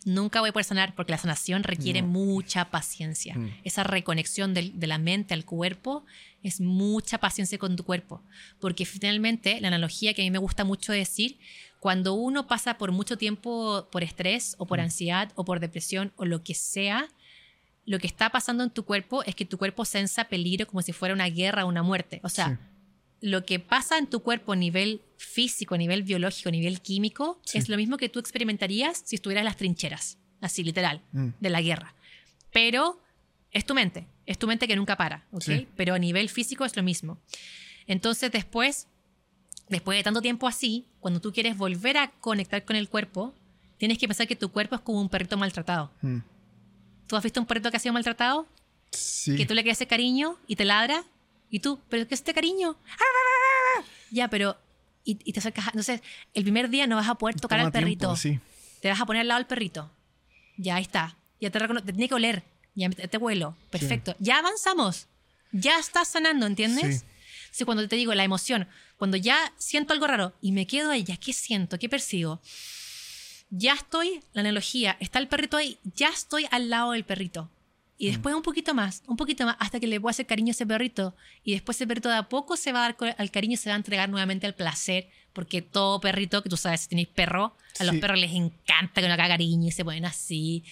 nunca voy a poder sanar porque la sanación requiere No. mucha paciencia. Mm. Esa reconexión de, la mente al cuerpo es mucha paciencia con tu cuerpo. Porque finalmente, la analogía que a mí me gusta mucho decir, cuando uno pasa por mucho tiempo por estrés o Mm. por ansiedad o por depresión o lo que sea, lo que está pasando en tu cuerpo es que tu cuerpo sensa peligro como si fuera una guerra o una muerte. O sea, Sí. lo que pasa en tu cuerpo a nivel físico, a nivel biológico, a nivel químico, Sí. es lo mismo que tú experimentarías si estuvieras en las trincheras, así literal, Mm. de la guerra. Pero es tu mente, es tu mente que nunca para, ¿ok? Sí. Pero a nivel físico es lo mismo. Entonces después, después de tanto tiempo así, cuando tú quieres volver a conectar con el cuerpo, tienes que pensar que tu cuerpo es como un perrito maltratado. Mm. ¿Tú has visto un perrito que ha sido maltratado? Sí. que tú le quieres hacer cariño y te ladra y tú, pero ¿qué es este cariño? ¡Ah! Ya, pero y, y te acercas, a- entonces el primer día no vas a poder tocar Toma al perrito, tiempo, sí. te vas a poner al lado del perrito, ya está, ya te, te tiene que oler, ya te, huelo, perfecto, ya avanzamos, ya estás sanando, ¿entiendes? Sí. Sí, cuando te digo la emoción, cuando ya siento algo raro y me quedo ahí, ¿ya qué siento? ¿Qué percibo? Ya estoy, la analogía, está el perrito ahí, ya estoy al lado del perrito. Y después un poquito más, un poquito más, hasta que le puedo hacer cariño a ese perrito. Y después ese perrito de a poco se va a dar al cariño se va a entregar nuevamente al placer. Porque todo perrito, que tú sabes, si tenéis perro, a los Sí. perros les encanta que uno haga cariño y se ponen así.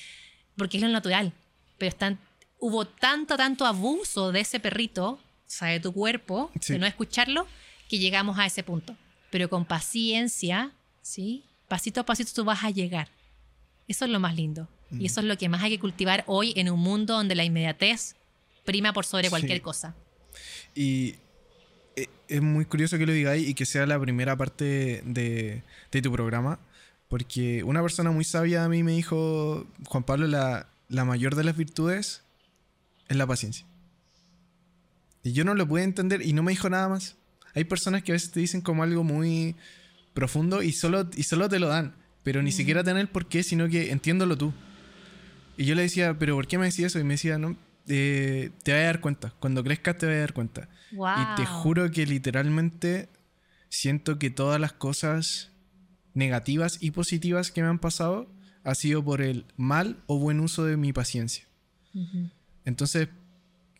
Porque es lo natural. Pero están, hubo tanto, tanto abuso de ese perrito, o sea, de tu cuerpo, Sí. de no escucharlo, que llegamos a ese punto. Pero con paciencia, ¿sí? Pasito a pasito tú vas a llegar. Eso es lo más lindo. Y eso es lo que más hay que cultivar hoy en un mundo donde la inmediatez prima por sobre cualquier Sí. cosa. Y e- es muy curioso que lo digáis y que sea la primera parte de, de tu programa, porque una persona muy sabia a mí me dijo, Juan Pablo, la, la mayor de las virtudes es la paciencia. Y yo no lo pude entender y no me dijo nada más. Hay personas que a veces te dicen como algo muy profundo y solo, y solo te lo dan, pero ni siquiera te dan el por qué, sino que entiéndolo tú. Y yo le decía, pero ¿por qué me decía eso? Y me decía, no, eh, te vas a dar cuenta. Cuando crezcas te vas a dar cuenta. Wow. Y te juro que literalmente siento que todas las cosas negativas y positivas que me han pasado ha sido por el mal o buen uso de mi paciencia. Entonces,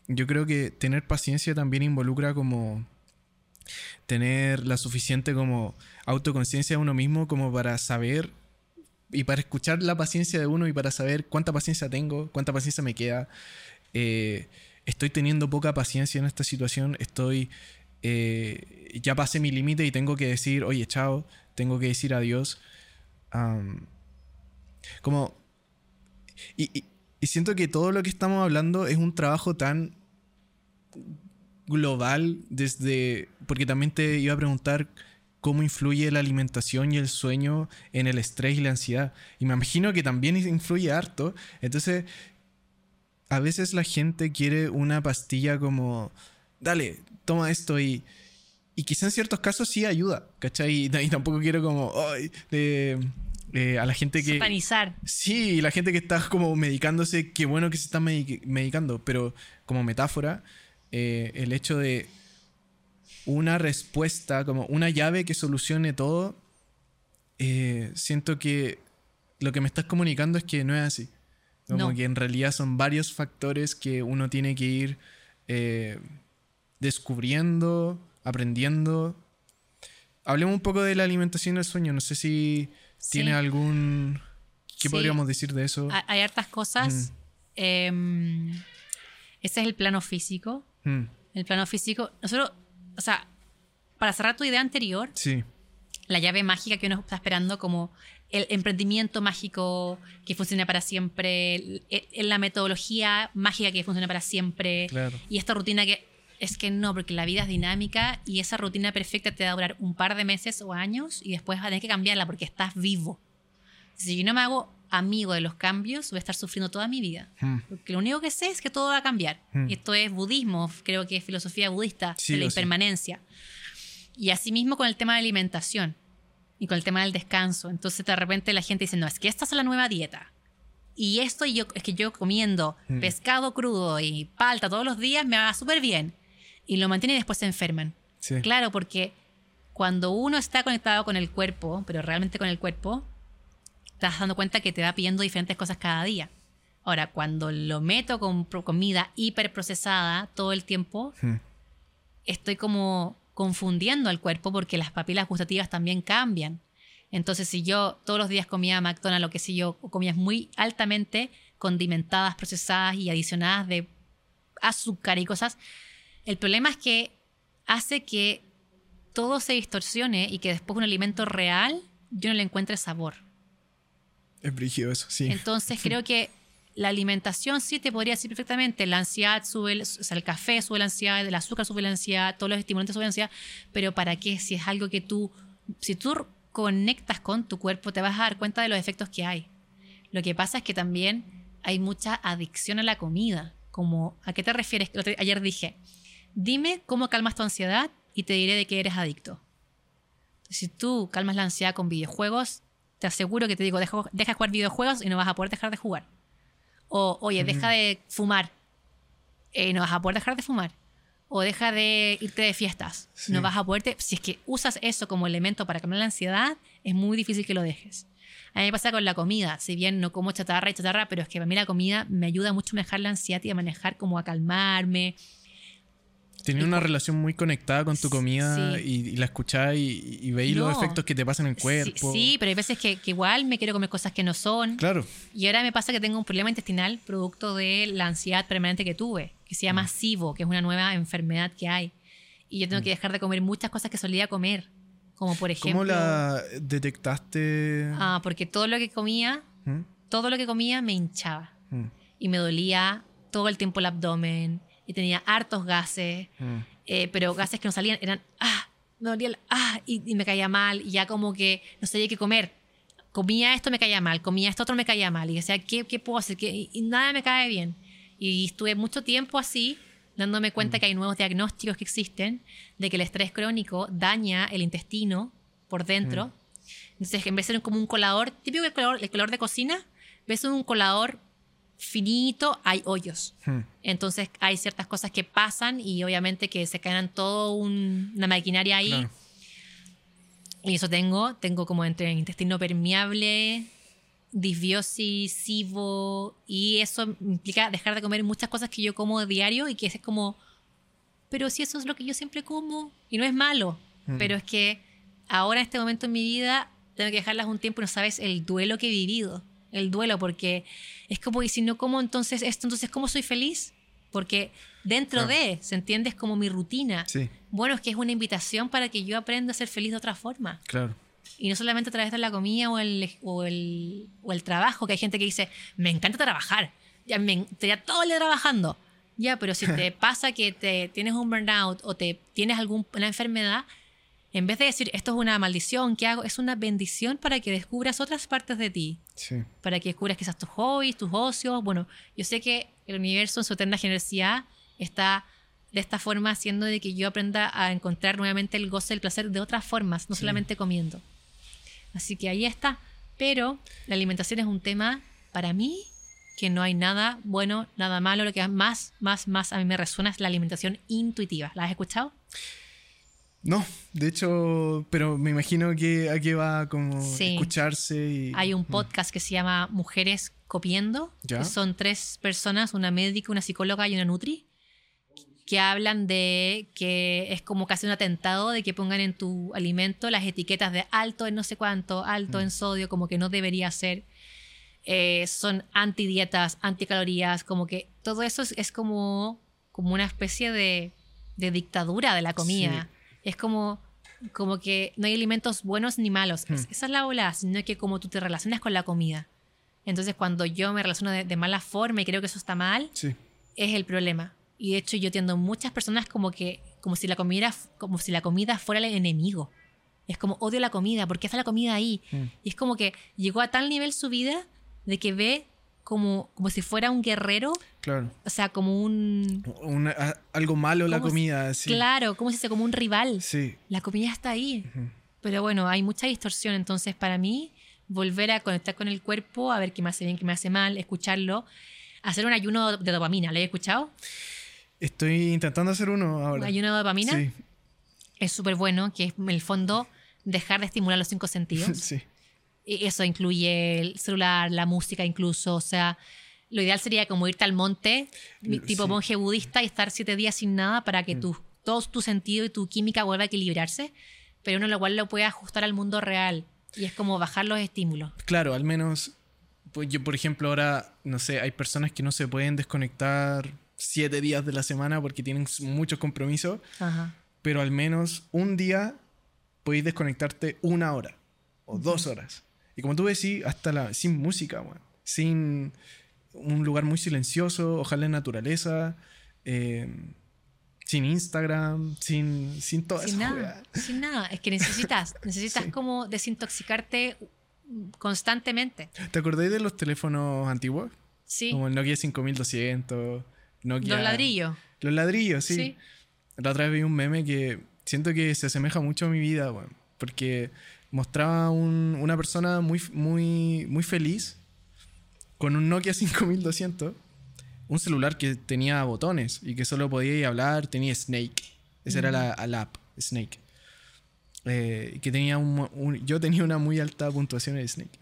yo creo que tener paciencia también involucra como tener la suficiente como autoconciencia de uno mismo como para saber y para escuchar la paciencia de uno y para saber cuánta paciencia tengo, cuánta paciencia me queda. Eh, estoy teniendo poca paciencia en esta situación, estoy... eh, ya pasé mi límite y tengo que decir, oye, chao, tengo que decir adiós. Como... Y- y siento que todo lo que estamos hablando es un trabajo tan global desde... Porque también te iba a preguntar cómo influye la alimentación y el sueño en el estrés y la ansiedad. Y me imagino que también influye harto. Entonces, a veces la gente quiere una pastilla como, dale, toma esto y... y quizá en ciertos casos sí ayuda, ¿cachai? Y, y tampoco quiero como, ay, eh, a la gente que... Satanizar. Sí, la gente que está como medicándose, qué bueno que se está medic- medicando, pero como metáfora, eh, el hecho de una respuesta, como una llave que solucione todo, eh, siento que lo que me estás comunicando es que no es así. Como No. que en realidad son varios factores que uno tiene que ir eh, descubriendo, aprendiendo. Hablemos un poco de la alimentación y el sueño. No sé si Sí. tiene algún... ¿Qué Sí. podríamos decir de eso? Ha- Hay hartas cosas. Em, ese es el plano físico. Mm, El plano físico. Nosotros, o sea, para cerrar tu idea anterior, sí, la llave mágica que uno está esperando como el emprendimiento mágico que funciona para siempre, el- el- la metodología mágica que funciona para siempre claro. y esta rutina que es que no, porque la vida es dinámica y esa rutina perfecta te va a durar un par de meses o años y después vas a tener que cambiarla porque estás vivo. Si yo no me hago amigo de los cambios, voy a estar sufriendo toda mi vida. Mm, Porque lo único que sé es que todo va a cambiar. Hmm. Esto es budismo, creo que es filosofía budista Sí de la sí. impermanencia. Y asimismo con el tema de alimentación y con el tema del descanso. Entonces de repente la gente dice, no, es que esta es la nueva dieta. Y esto yo, es que yo comiendo Hmm. pescado crudo y palta todos los días me va súper bien. Y lo mantiene y después se enferman. sí. Claro, porque cuando uno está conectado con el cuerpo, pero realmente con el cuerpo, te das dando cuenta que te va pidiendo diferentes cosas cada día. Ahora, cuando lo meto con comida hiperprocesada todo el tiempo, Mm, estoy como confundiendo al cuerpo porque las papilas gustativas también cambian. Entonces, si yo todos los días comía McDonald's, lo que sé yo, comidas muy altamente condimentadas, procesadas y adicionadas de azúcar y cosas, el problema es que hace que todo se distorsione y que después un alimento real yo no le encuentre sabor. Es brígido eso, sí. Entonces creo que la alimentación sí te podría decir perfectamente, la ansiedad sube, el, o sea, el café sube la ansiedad, el azúcar sube la ansiedad, todos los estimulantes suben la ansiedad, pero ¿para qué? Si es algo que tú, si tú conectas con tu cuerpo, te vas a dar cuenta de los efectos que hay. Lo que pasa es que también hay mucha adicción a la comida. Como, ¿a qué te refieres? Ayer dije, dime cómo calmas tu ansiedad y te diré de qué eres adicto. Si tú calmas la ansiedad con videojuegos, te aseguro que te digo, deja, deja de jugar videojuegos y no vas a poder dejar de jugar. O, oye, deja de fumar y no vas a poder dejar de fumar. O deja de irte de fiestas. Sí. No vas a poderte. Si es que usas eso como elemento para calmar la ansiedad, es muy difícil que lo dejes. A mí me pasa con la comida. Si bien no como chatarra y chatarra, pero es que para mí la comida me ayuda mucho a manejar la ansiedad y a manejar como a calmarme. Tenía una relación muy conectada con tu comida Sí. y, y la escuchás y, y veis los No. efectos que te pasan en el cuerpo. Sí, sí, pero hay veces que, que igual me quiero comer cosas que no son. Claro. Y ahora me pasa que tengo un problema intestinal producto de la ansiedad permanente que tuve, que se llama SIBO, que es una nueva enfermedad que hay. Y yo tengo que dejar de comer muchas cosas que solía comer. Como por ejemplo. ¿Cómo la detectaste? Ah, porque todo lo que comía, ¿Mm? todo lo que comía me hinchaba. Mm, Y me dolía todo el tiempo el abdomen. Y tenía hartos gases. mm. eh, pero gases que no salían eran, ah, me dolía el, ah, y, y me caía mal. Y ya como que no sabía qué comer. Comía esto, me caía mal. Comía esto, otro, me caía mal. Y decía, ¿qué, qué puedo hacer? ¿Qué? Y, y nada me cae bien. Y estuve mucho tiempo así, dándome cuenta que hay nuevos diagnósticos que existen de que el estrés crónico daña el intestino por dentro. Entonces, en vez de ser como un colador, típico el colador, el colador de cocina, ser un colador finito, hay hoyos. Mm. Entonces hay ciertas cosas que pasan y obviamente que se caen todo un- una maquinaria ahí. Claro. Y eso tengo, tengo como entre intestino permeable, disbiosis, SIBO, y eso implica dejar de comer muchas cosas que yo como diario y que es como, pero si eso es lo que yo siempre como, y no es malo, Mm. pero es que ahora en este momento en mi vida tengo que dejarlas un tiempo y no sabes el duelo que he vivido, el duelo, porque es como, y si no como entonces esto, entonces ¿cómo soy feliz? Porque dentro de, ¿se entiende? Es como mi rutina. Sí, Bueno, es que es una invitación para que yo aprenda a ser feliz de otra forma. claro. Y no solamente a través de la comida o el, o el, o el trabajo, que hay gente que dice, me encanta trabajar, ya me estaría todo el día trabajando. Ya, pero si te pasa que te tienes un burnout o te tienes alguna enfermedad, en vez de decir, esto es una maldición, ¿qué hago? Es una bendición para que descubras otras partes de ti Sí. para que descubras quizás tus hobbies, tus ocios. Bueno, yo sé que el universo en su eterna generosidad está de esta forma haciendo de que yo aprenda a encontrar nuevamente el goce, el placer de otras formas, no solamente comiendo. Así que ahí está. Pero la alimentación es un tema para mí que no hay nada bueno, nada malo. Lo que más, más, más a mí me resuena es la alimentación intuitiva. ¿La has escuchado? No, de hecho, pero me imagino que aquí va como escucharse. Y... Hay un mm. podcast que se llama Mujeres Copiendo. Que son tres personas, una médica, una psicóloga y una nutri, que hablan de que es como casi un atentado de que pongan en tu alimento las etiquetas de alto en no sé cuánto, alto en mm. sodio, como que no debería ser. Eh, son antidietas, anticalorías, como que todo eso es, como, como una especie de, de, dictadura de la comida. Es como, como que no hay alimentos buenos ni malos. Hmm. esa es la ola, sino que como tú te relacionas con la comida. Entonces cuando yo me relaciono de, de mala forma y creo que eso está mal, es el problema. Y de hecho yo entiendo muchas personas como que como si la comida como si la comida fuera el enemigo. Es como odio la comida, ¿por qué está la comida ahí? Mm. Y es como que llegó a tal nivel su vida de que ve como, como si fuera un guerrero. Claro. O sea, como un... algo malo la comida. Claro, como si fuera como un rival. Sí. La comida está ahí. Pero bueno, hay mucha distorsión. Entonces, para mí, volver a conectar con el cuerpo, a ver qué me hace bien, qué me hace mal, escucharlo. Hacer un ayuno de dopamina, ¿lo he escuchado? Estoy intentando hacer uno ahora. ¿Ayuno de dopamina? Sí. Es súper bueno, que es en el fondo dejar de estimular los cinco sentidos. sí. Y eso incluye el celular, la música incluso. O sea, lo ideal sería como irte al monte, tipo monje budista, y estar siete días sin nada para que mm. tu, todo tu sentido y tu química vuelva a equilibrarse. Pero uno lo cual lo puede ajustar al mundo real. Y es como bajar los estímulos. Claro, al menos, pues yo por ejemplo ahora, no sé, hay personas que no se pueden desconectar siete días de la semana porque tienen muchos compromisos, pero al menos un día podéis desconectarte una hora o dos horas. Y como tú decís, hasta la, sin música, sin un lugar muy silencioso, ojalá en naturaleza, eh, sin Instagram, sin, sin todo sin Nada, sin nada, es que necesitas, necesitas como desintoxicarte constantemente. ¿Te acordáis de los teléfonos antiguos? Sí. Como el Nokia 5200 los ladrillos. Los ladrillos, sí. La otra vez vi un meme que siento que se asemeja mucho a mi vida, porque mostraba una persona muy, muy, muy feliz con un Nokia 5200, un celular que tenía botones y que solo podía hablar, tenía Snake. Esa era la, app, Snake. Eh, que tenía un, yo tenía una muy alta puntuación en Snake.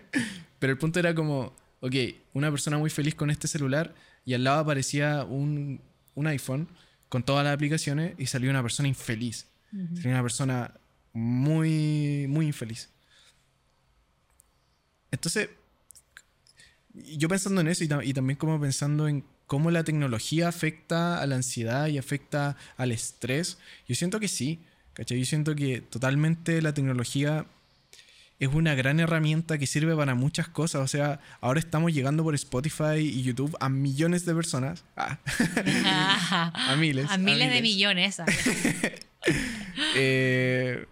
Pero el punto era como, ok, una persona muy feliz con este celular y al lado aparecía un, iPhone con todas las aplicaciones y salió una persona infeliz. Salió una persona muy, muy infeliz. Entonces, yo pensando en eso y, también como pensando en cómo la tecnología afecta a la ansiedad y afecta al estrés, yo siento que sí, ¿cachai? Yo siento que totalmente la tecnología es una gran herramienta que sirve para muchas cosas. O sea, ahora estamos llegando por Spotify y YouTube a millones de personas. Ah. a miles. A miles, de millones. Eh,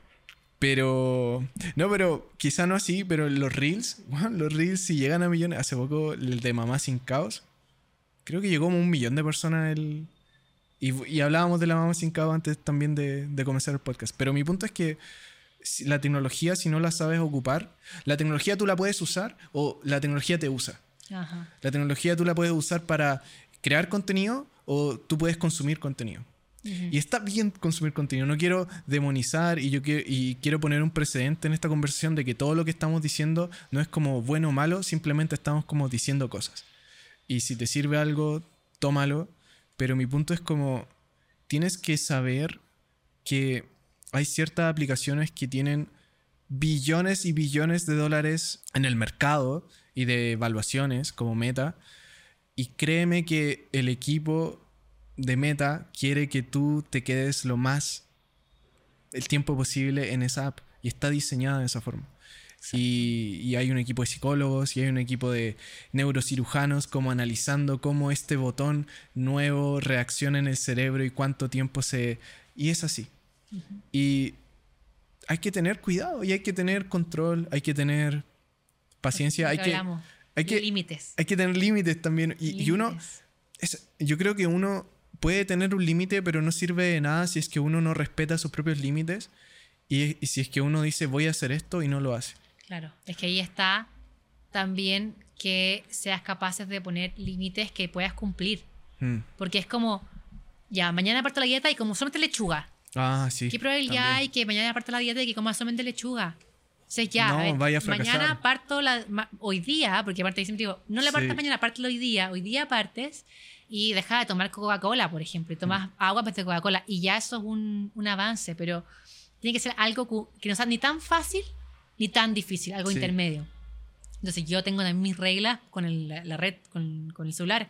pero, no, pero quizá no así, pero los reels, los reels si llegan a millones, hace poco el de Mamá sin Caos, creo que llegó como un millón de personas el... Y, hablábamos de la Mamá sin Caos antes también de, de comenzar el podcast. Pero mi punto es que la tecnología, si no la sabes ocupar, la tecnología tú la puedes usar o la tecnología te usa. La tecnología tú la puedes usar para crear contenido o tú puedes consumir contenido. Y está bien consumir contenido. No quiero demonizar y yo quiero, y quiero poner un precedente en esta conversación de que todo lo que estamos diciendo no es como bueno o malo, simplemente estamos como diciendo cosas. Y si te sirve algo, tómalo. Pero mi punto es como tienes que saber que hay ciertas aplicaciones que tienen billones y billones de dólares en el mercado y de evaluaciones como Meta. Y créeme que el equipo de Meta quiere que tú te quedes lo más el tiempo posible en esa app. Y está diseñada de esa forma. Y, y, hay un equipo de psicólogos y hay un equipo de neurocirujanos como analizando cómo este botón nuevo reacciona en el cerebro y cuánto tiempo se... Y es así. Y hay que tener cuidado y hay que tener control, hay que tener paciencia, hay que, hay que, límites. Hay que tener límites también. Y, uno, es, yo creo que uno puede tener un límite, pero no sirve de nada si es que uno no respeta sus propios límites y, y si es que uno dice voy a hacer esto y no lo hace. Claro, es que ahí está también que seas capaces de poner límites que puedas cumplir. Mm. Porque es como, ya, mañana parto la dieta y como solamente lechuga. Ah, sí. ¿Qué probabilidad también. hay que mañana parto la dieta y que coma solamente lechuga? O sea, ya, No, ver, vaya a mañana parto la, ma- hoy día, porque aparte siempre digo, no la partas Sí. mañana, pártelo hoy día, hoy día partes y deja de tomar Coca-Cola, por ejemplo, y tomas agua en vez de Coca-Cola, y ya eso es un, un avance, pero tiene que ser algo que no sea ni tan fácil ni tan difícil, algo Sí. intermedio. Entonces yo tengo también mis reglas con el- la, red, con, con el celular.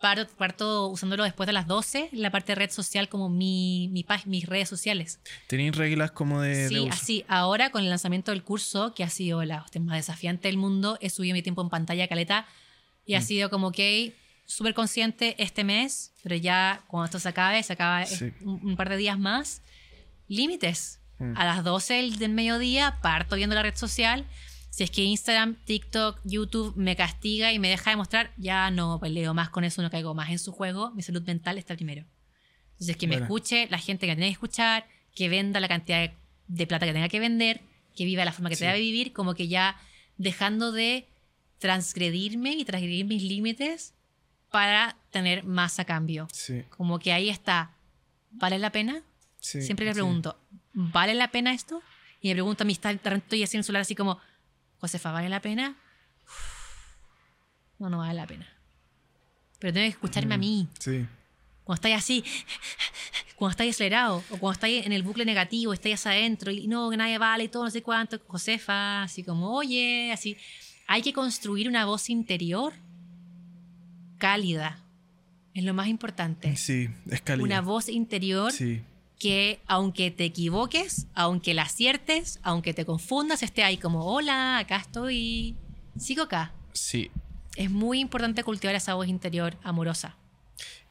Parto, parto usándolo después de las 12, la parte de red social como mi, mi mis redes sociales. Tenéis reglas como de, de Sí, uso. así. Ahora con el lanzamiento del curso, que ha sido la hostia más desafiante del mundo, he subido mi tiempo en pantalla caleta y ha Mm. sido como que súper consciente este mes, pero ya cuando esto se acabe, se acaba Sí. un, un par de días más, límites. Mm. A las 12 del, del mediodía parto viendo la red social. Si es que Instagram, TikTok, YouTube me castiga y me deja de mostrar, ya no peleo más con eso, no caigo más en su juego. Mi salud mental está primero. Entonces, que me Bueno. escuche la gente que tiene que escuchar, que venda la cantidad de, de plata que tenga que vender, que viva la forma que Sí. tenga que vivir, como que ya dejando de transgredirme y transgredir mis límites para tener más a cambio. Sí, Como que ahí está, ¿vale la pena? sí, Siempre le sí. pregunto, ¿vale la pena esto? Y me pregunto a mí, está- estoy así en el celular así como, Josefa, ¿vale la pena? No, no vale la pena. Pero tengo que escucharme a Mm, mí. Sí. Cuando estáis así, cuando estáis acelerado, o cuando estáis en el bucle negativo, estáis adentro, y no, que nadie vale y todo, no sé cuánto, Josefa, así como, oye, así. Hay que construir una voz interior cálida. Es lo más importante. Sí, es cálido. Una voz interior Sí, que aunque te equivoques, aunque la aciertes, aunque te confundas, esté ahí como, hola, acá estoy, sigo acá. sí. Es muy importante cultivar esa voz interior amorosa.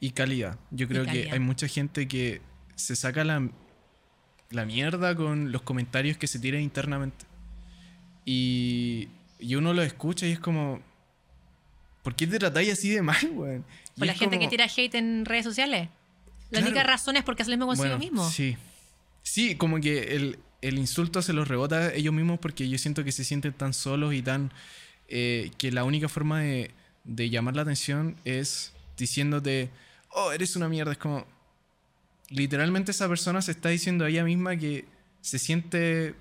Y calidad. Yo creo que hay mucha gente que se saca la, la mierda con los comentarios que se tiran internamente. Y, y uno lo escucha y es como, ¿por qué te tratáis así de mal, weón? Por la gente como- que tira hate en redes sociales. La Claro. única razón es porque hace lo mismo consigo Bueno, mismo. Sí. Sí, como que el, el insulto se los rebota a ellos mismos porque yo siento que se sienten tan solos y tan... eh, que la única forma de, de llamar la atención es diciéndote, oh, eres una mierda. Es como... Literalmente esa persona se está diciendo a ella misma que se siente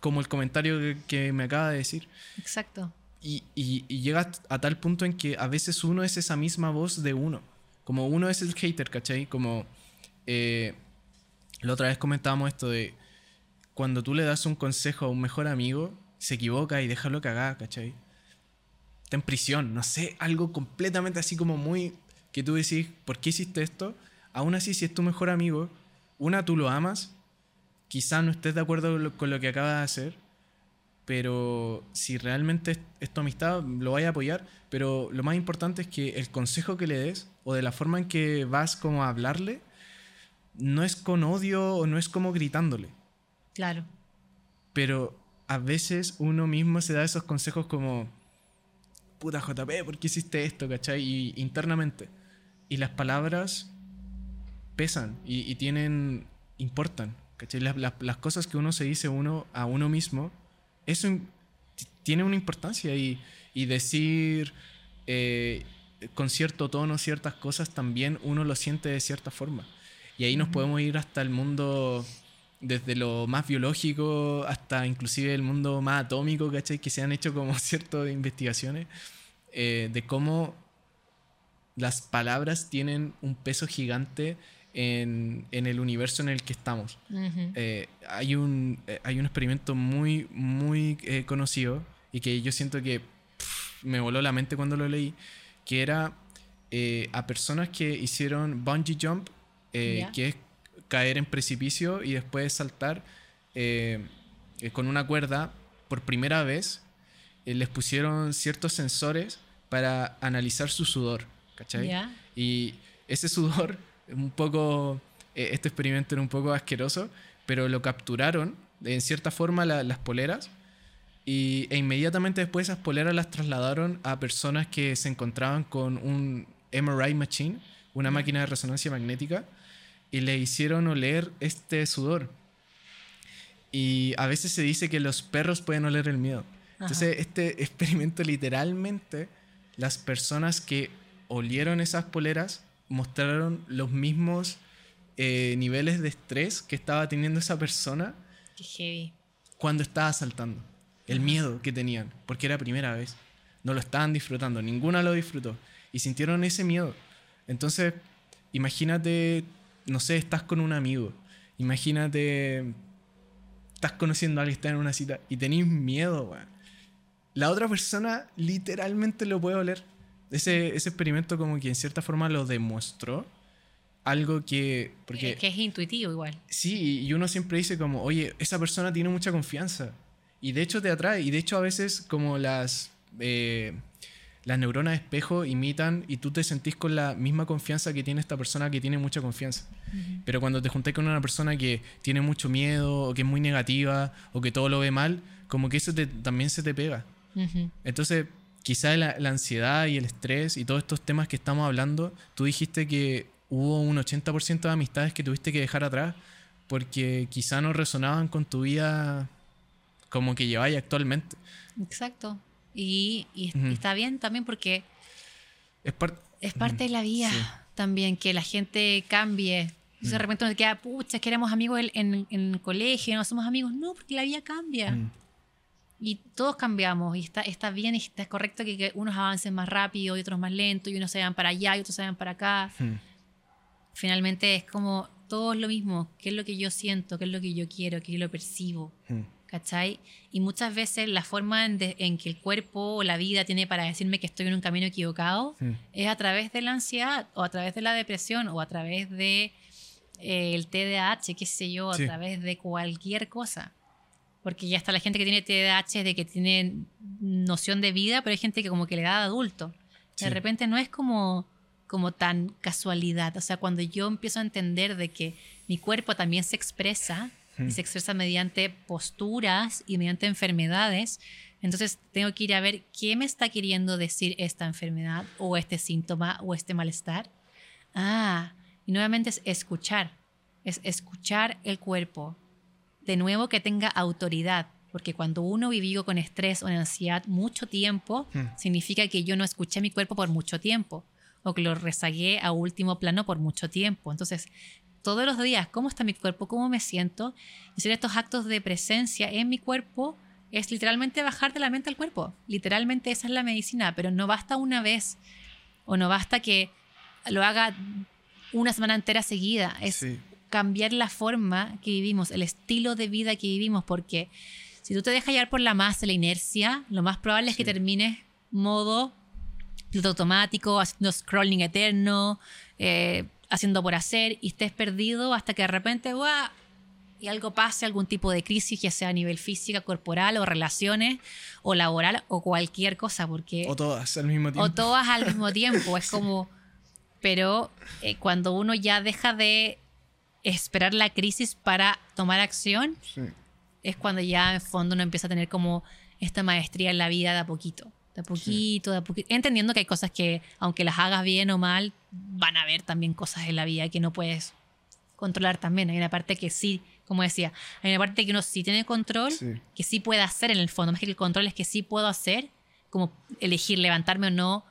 como el comentario que, que me acaba de decir. Exacto. Y, y, llega a tal punto en que a veces uno es esa misma voz de uno. Como uno es el hater, ¿cachai? Como eh, la otra vez comentábamos esto de cuando tú le das un consejo a un mejor amigo, se equivoca y déjalo cagar, ¿cachai? Está en prisión, no sé, algo completamente así como muy... que tú decís, ¿por qué hiciste esto? Aún así, si es tu mejor amigo, una, tú lo amas, quizás no estés de acuerdo con lo- con lo que acaba de hacer, pero si realmente es, tu amistad, lo vaya a apoyar. Pero lo más importante es que el consejo que le des o de la forma en que vas como a hablarle, no es con odio o no es como gritándole. Claro. Pero a veces uno mismo se da esos consejos como, puta JP, ¿por qué hiciste esto? ¿Cachai? Y internamente. Y las palabras pesan y, y tienen, importan. ¿Cachai? Las, las- las cosas que uno se dice uno a uno mismo, eso tiene una importancia y, y decir eh, con cierto tono ciertas cosas también uno lo siente de cierta forma. Y ahí nos podemos ir hasta el mundo, desde lo más biológico hasta inclusive el mundo más atómico, ¿cachai? Que se han hecho como ciertas investigaciones eh, de cómo las palabras tienen un peso gigante en, en el universo en el que estamos. Eh, hay, un, eh, hay un experimento muy, muy eh, conocido y que yo siento que pff, me voló la mente cuando lo leí, que era a personas que hicieron bungee jump, que es caer en precipicio y después saltar con una cuerda por primera vez, les pusieron ciertos sensores para analizar su sudor, ¿cachai? Y ese sudor, un poco, eh, este experimento era un poco asqueroso, pero lo capturaron en cierta forma la- las poleras y, e inmediatamente después esas poleras las trasladaron a personas que se encontraban con un MRI machine, una máquina de resonancia magnética y le hicieron oler este sudor. Y a veces se dice que los perros pueden oler el miedo. Entonces, este experimento literalmente, las personas que olieron esas poleras mostraron los mismos eh, niveles de estrés que estaba teniendo esa persona Qué heavy. cuando estaba saltando. El miedo que tenían, porque era primera vez. No lo estaban disfrutando, ninguna lo disfrutó. Y sintieron ese miedo. Entonces, imagínate, no sé, estás con un amigo. Imagínate, estás conociendo a alguien, estás en una cita y tenés miedo, weón. La otra persona literalmente lo puede oler. Ese, ese experimento como que en cierta forma lo demostró. Algo que... Porque, que es intuitivo igual. Sí, y uno siempre dice como, oye, esa persona tiene mucha confianza. Y de hecho te atrae. Y de hecho a veces como las, eh, las neuronas de espejo imitan y tú te sentís con la misma confianza que tiene esta persona que tiene mucha confianza. Pero cuando te juntas con una persona que tiene mucho miedo o que es muy negativa o que todo lo ve mal, como que eso te- también se te pega. Entonces, quizá la, la ansiedad y el estrés y todos estos temas que estamos hablando, tú dijiste que hubo un 80% de amistades que tuviste que dejar atrás porque quizá no resonaban con tu vida como que lleváis actualmente. Exacto. Y, está bien también porque Es parte... es parte de la vida Sí. también que la gente cambie. Entonces, de repente nos queda, pucha, es que éramos amigos en el colegio, no somos amigos. No, porque la vida cambia. Y todos cambiamos. Y está, está bien y está correcto que, que unos avancen más rápido y otros más lento. Y unos se vayan para allá y otros se vayan para acá. mm, Finalmente es como todo es lo mismo. ¿Qué es lo que yo siento? ¿Qué es lo que yo quiero? ¿Qué lo percibo? mm. ¿Cachai? Y muchas veces la forma en, de- en que el cuerpo o la vida tiene para decirme que estoy en un camino equivocado Mm. es a través de la ansiedad o a través de la depresión o a través de eh, el TDAH, qué sé yo, a Sí. través de cualquier cosa. Porque ya está la gente que tiene TDAH de que tiene noción de vida, pero hay gente que como que le da de adulto. Sí. De repente no es como, como tan casualidad. O sea, cuando yo empiezo a entender de que mi cuerpo también se expresa y Hmm. se expresa mediante posturas y mediante enfermedades, entonces tengo que ir a ver qué me está queriendo decir esta enfermedad o este síntoma o este malestar. Ah, y nuevamente es escuchar, es escuchar el cuerpo. De nuevo que tenga autoridad, porque cuando uno vivió con estrés o en ansiedad mucho tiempo, Hmm. significa que yo no escuché mi cuerpo por mucho tiempo o que lo rezagué a último plano por mucho tiempo. Entonces, todos los días, ¿cómo está mi cuerpo? ¿Cómo me siento? Hacer estos actos de presencia en mi cuerpo es literalmente bajar de la mente al cuerpo. Literalmente esa es la medicina, pero no basta una vez o no basta que lo haga una semana entera seguida. Es Sí. Cambiar la forma que vivimos, el estilo de vida que vivimos, porque si tú te dejas llevar por la masa, la inercia, lo más probable es que termines modo piloto automático, haciendo scrolling eterno, eh, haciendo por hacer y estés perdido hasta que de repente, ¡guau! y algo pase, algún tipo de crisis, ya sea a nivel física, corporal o relaciones o laboral o cualquier cosa, porque O todas al mismo tiempo. o todas al mismo tiempo. Es como. Pero eh, cuando uno ya deja de esperar la crisis para tomar acción, Sí. es cuando ya en fondo uno empieza a tener como esta maestría en la vida de a poquito. De a poquito, de a poquito. Entendiendo que hay cosas que, aunque las hagas bien o mal, van a haber también cosas en la vida que no puedes controlar también. Hay una parte que sí, como decía, hay una parte que uno sí tiene control, Sí. que sí puede hacer en el fondo. Más que el control es que sí puedo hacer, como elegir levantarme o no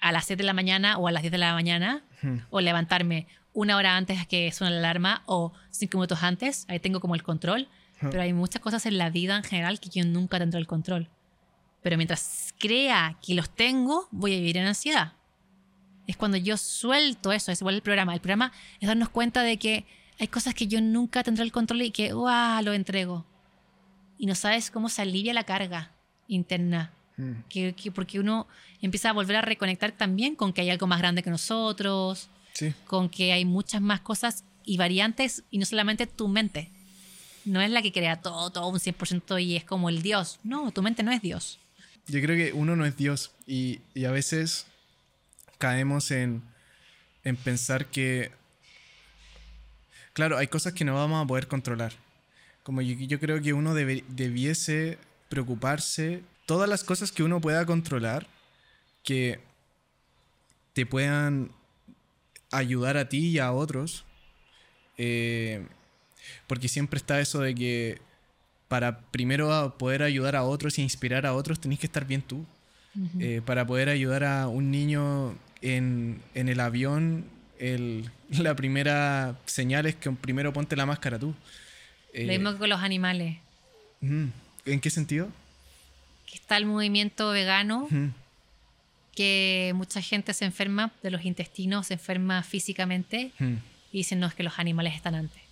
a las 7 de la mañana o a las 10 de la mañana, Hmm. o levantarme una hora antes que suene la alarma o cinco minutos antes. Ahí tengo como el control. Huh. Pero hay muchas cosas en la vida en general que yo nunca tendré el control. Pero mientras crea que los tengo, voy a vivir en ansiedad. Es cuando yo suelto eso, es igual el programa. El programa es darnos cuenta de que hay cosas que yo nunca tendré el control y que, ¡guau!, lo entrego. Y no sabes cómo se alivia la carga interna. Hmm. Que, que porque uno empieza a volver a reconectar también con que hay algo más grande que nosotros, Sí. con que hay muchas más cosas y variantes y no solamente tu mente. No es la que crea todo, todo un 100% y es como el Dios. No, tu mente no es Dios. Yo creo que uno no es Dios y, y a veces caemos en, en pensar que, claro, hay cosas que no vamos a poder controlar. Como yo, yo creo que uno debe- debiese preocuparse todas las cosas que uno pueda controlar que te puedan ayudar a ti y a otros. Eh, porque siempre está eso de que para primero poder ayudar a otros e inspirar a otros, tenés que estar bien tú. Eh, para poder ayudar a un niño en, en el avión, el, la primera señal es que primero ponte la máscara tú. Lo mismo que con los animales. ¿En qué sentido? Que está el movimiento vegano, que mucha gente se enferma de los intestinos, se enferma físicamente y dicen, no, es que los animales están antes.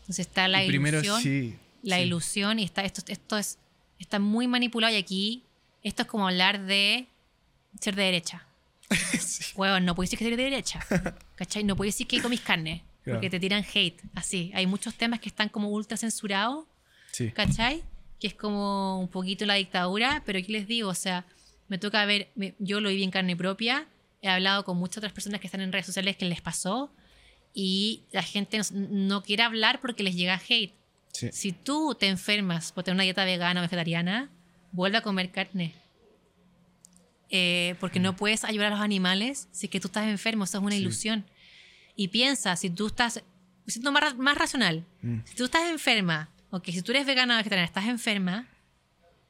Entonces está la ilusión. la ilusión y está, esto, esto es, está muy manipulado y aquí esto es como hablar de ser de derecha. Bueno, no puedes decir que eres de derecha. ¿Cachai? No puedes decir que comis carne. Porque te tiran hate. Así. Hay muchos temas que están como ultra censurados. Sí. ¿Cachai? Que es como un poquito la dictadura. Pero aquí les digo, o sea, me toca ver, yo lo viví en carne propia. He hablado con muchas otras personas que están en redes sociales que les pasó. Y la gente no, quiere hablar porque les llega hate. Si tú te enfermas por tener una dieta vegana o vegetariana, vuelve a comer carne. Eh, porque no mm. puedes ayudar a los animales si es que tú estás enfermo, eso es una ilusión. Y piensa, si tú estás, siendo más, más racional, mm. si tú estás enferma, o que si tú eres vegana o vegetariana, estás enferma,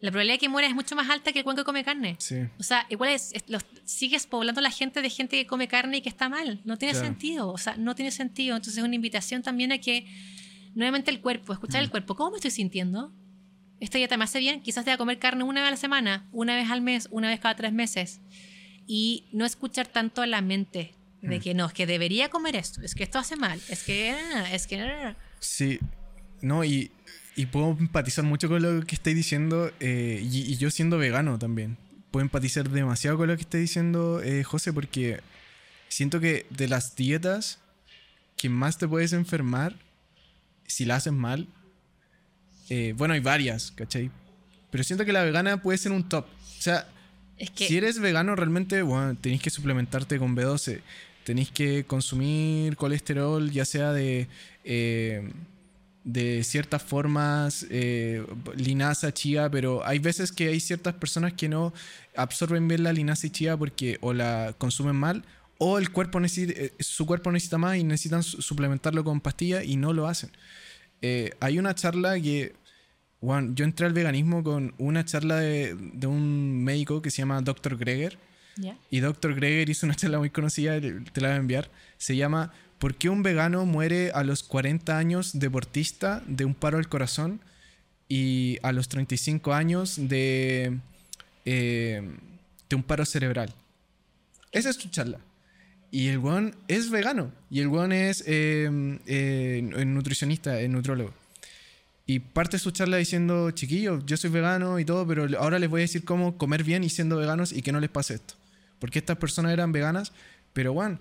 la probabilidad de que mueras es mucho más alta que el cuenco que come carne. O sea, igual es, sigues poblando la gente de gente que come carne y que está mal. No tiene sentido. O sea, no tiene sentido. Entonces es una invitación también a que, nuevamente el cuerpo, escuchar el mm. cuerpo. ¿Cómo me estoy sintiendo? esta dieta me hace bien, quizás te va a comer carne una vez a la semana, una vez al mes, una vez cada tres meses. Y no escuchar tanto a la mente de mm. que no, es que debería comer esto, es que esto hace mal, es que... Es que sí, no, y, y puedo empatizar mucho con lo que estáis diciendo, eh, y, yo siendo vegano también. Puedo empatizar demasiado con lo que estáis diciendo, eh, José, porque siento que de las dietas que más te puedes enfermar, si la haces mal, eh, bueno, hay varias, ¿cachai? Pero siento que la vegana puede ser un top. O sea, si eres vegano realmente, bueno, tenéis que suplementarte con B12. Tenéis que consumir colesterol, ya sea de, eh, de ciertas formas, eh, linaza, chía, pero hay veces que hay ciertas personas que no absorben bien la linaza y chía porque o la consumen mal o el cuerpo necesita, su cuerpo necesita más y necesitan suplementarlo con pastillas y no lo hacen. Eh, hay una charla que. Bueno, yo entré al veganismo con una charla de, un médico que se llama Dr. Greger. Y Dr. Greger hizo una charla muy conocida, te la voy a enviar. Se llama ¿Por qué un vegano muere a los 40 años deportista de un paro al corazón y a los 35 años de, eh, de un paro cerebral? Esa es tu charla. Y el weón es vegano. Y el weón es eh, eh, nutricionista, es nutrólogo. Y parte su charla diciendo, chiquillos, yo soy vegano y todo, pero ahora les voy a decir cómo comer bien y siendo veganos y que no les pase esto. Porque estas personas eran veganas, pero bueno,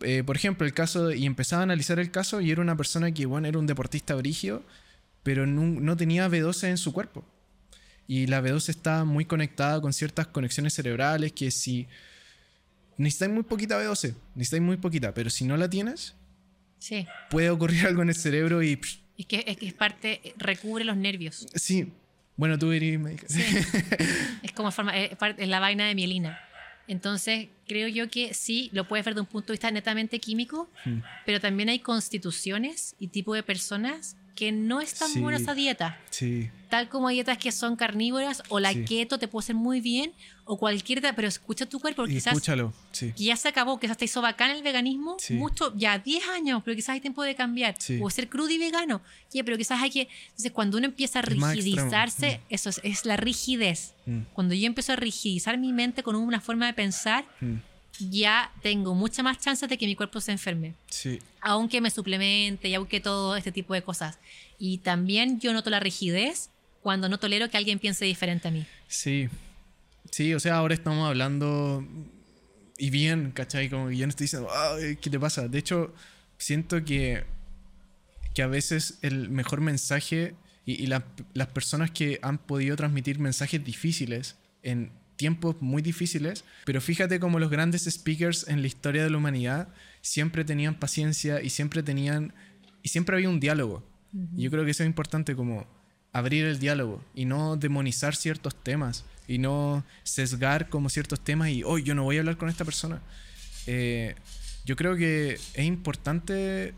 eh, por ejemplo, el caso, y empezaba a analizar el caso y era una persona que, bueno, era un deportista brigio, pero no, no tenía B12 en su cuerpo. Y la B12 está muy conectada con ciertas conexiones cerebrales que si necesitáis muy poquita B12, necesitáis muy poquita, pero si no la tienes, sí. puede ocurrir algo en el cerebro y... Es que, es que es parte, recubre los nervios. Sí. Bueno, tú eres Sí. es como forma, es, la vaina de mielina. Entonces, creo yo que sí, lo puedes ver de un punto de vista netamente químico, hmm. pero también hay constituciones y tipo de personas que no es tan buena esa dieta. Sí. Tal como dietas que son carnívoras o la keto te puede hacer muy bien o cualquier dieta, pero escucha tu cuerpo. Quizás, escúchalo, sí. ya se acabó, quizás te hizo bacán el veganismo, mucho, ya 10 años, pero quizás hay tiempo de cambiar. O ser crudo y vegano. Yeah, pero quizás hay que... Entonces, cuando uno empieza a rigidizarse, mm. eso es, la rigidez. Mm. Cuando yo empiezo a rigidizar mi mente con una forma de pensar... Mm ya tengo mucha más chance de que mi cuerpo se enferme. Sí. Aunque me suplemente y aunque todo este tipo de cosas. Y también yo noto la rigidez cuando no tolero que alguien piense diferente a mí. Sí. Sí, o sea, ahora estamos hablando y bien, ¿cachai? Como que yo no estoy diciendo, ¿qué te pasa? De hecho, siento que, que a veces el mejor mensaje y, y las personas que han podido transmitir mensajes difíciles en tiempos muy difíciles, pero fíjate cómo los grandes speakers en la historia de la humanidad siempre tenían paciencia y siempre tenían y siempre había un diálogo. yo creo que eso es importante como abrir el diálogo y no demonizar ciertos temas y no sesgar como ciertos temas y hoy yo no voy a hablar con esta persona. Eh, yo creo que es importante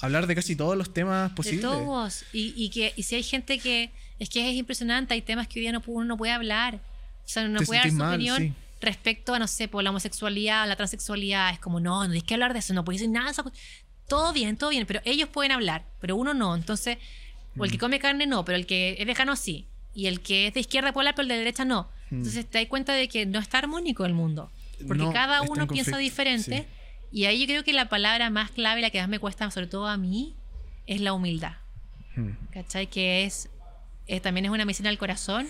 hablar de casi todos los temas posibles. De todos. Y, y que y si hay gente que. Es que es impresionante, hay temas que hoy día no, uno no puede hablar. O sea, no puede dar su mal, opinión sí. respecto a, no sé, por la homosexualidad, la transexualidad. Es como, no, no hay que hablar de eso, no puedes decir nada de eso. Todo bien, todo bien, pero ellos pueden hablar, pero uno no. Entonces, o Mm. el que come carne no, pero el que es vegano sí. Y el que es de izquierda puede hablar, pero el de derecha no. Entonces te das cuenta de que no está armónico el mundo. Porque Mm. No, cada uno piensa diferente. Y ahí yo creo que la palabra más clave, la que más me cuesta, sobre todo a mí, es la humildad. Hmm. ¿Cachai? Que es, también es una misión al corazón,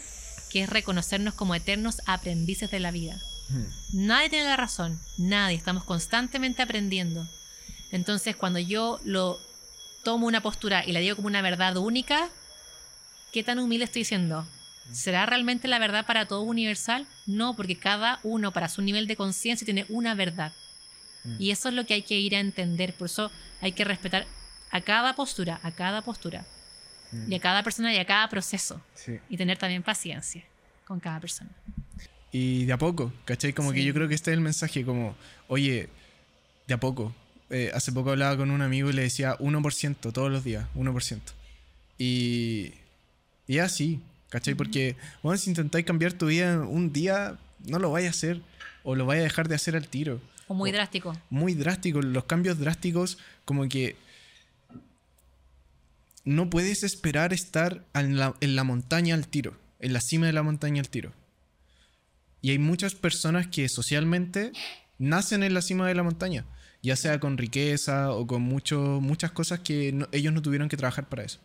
que es reconocernos como eternos aprendices de la vida. Hmm. Nadie tiene la razón, nadie, estamos constantemente aprendiendo. Entonces, cuando yo lo tomo una postura y la digo como una verdad única, ¿qué tan humilde estoy siendo? ¿Será realmente la verdad para todo universal? No, porque cada uno para su nivel de conciencia tiene una verdad. Y eso es lo que hay que ir a entender. Por eso hay que respetar a cada postura, a cada postura. Y a cada persona y a cada proceso. Sí. Y tener también paciencia con cada persona. Y de a poco, ¿cachai? Como que yo creo que este es el mensaje, como, oye, de a poco. Eh, hace poco hablaba con un amigo y le decía 1% todos los días, 1%. Y, y así, ¿cachai? Porque, bueno, si intentáis cambiar tu vida un día, no lo vais a hacer o lo vais a dejar de hacer al tiro. O muy O- drástico. Muy drástico, los cambios drásticos, como que no puedes esperar estar en la, en la montaña al tiro, en la cima de la montaña al tiro. Y hay muchas personas que socialmente nacen en la cima de la montaña, ya sea con riqueza o con mucho, muchas cosas que no- ellos no tuvieron que trabajar para eso.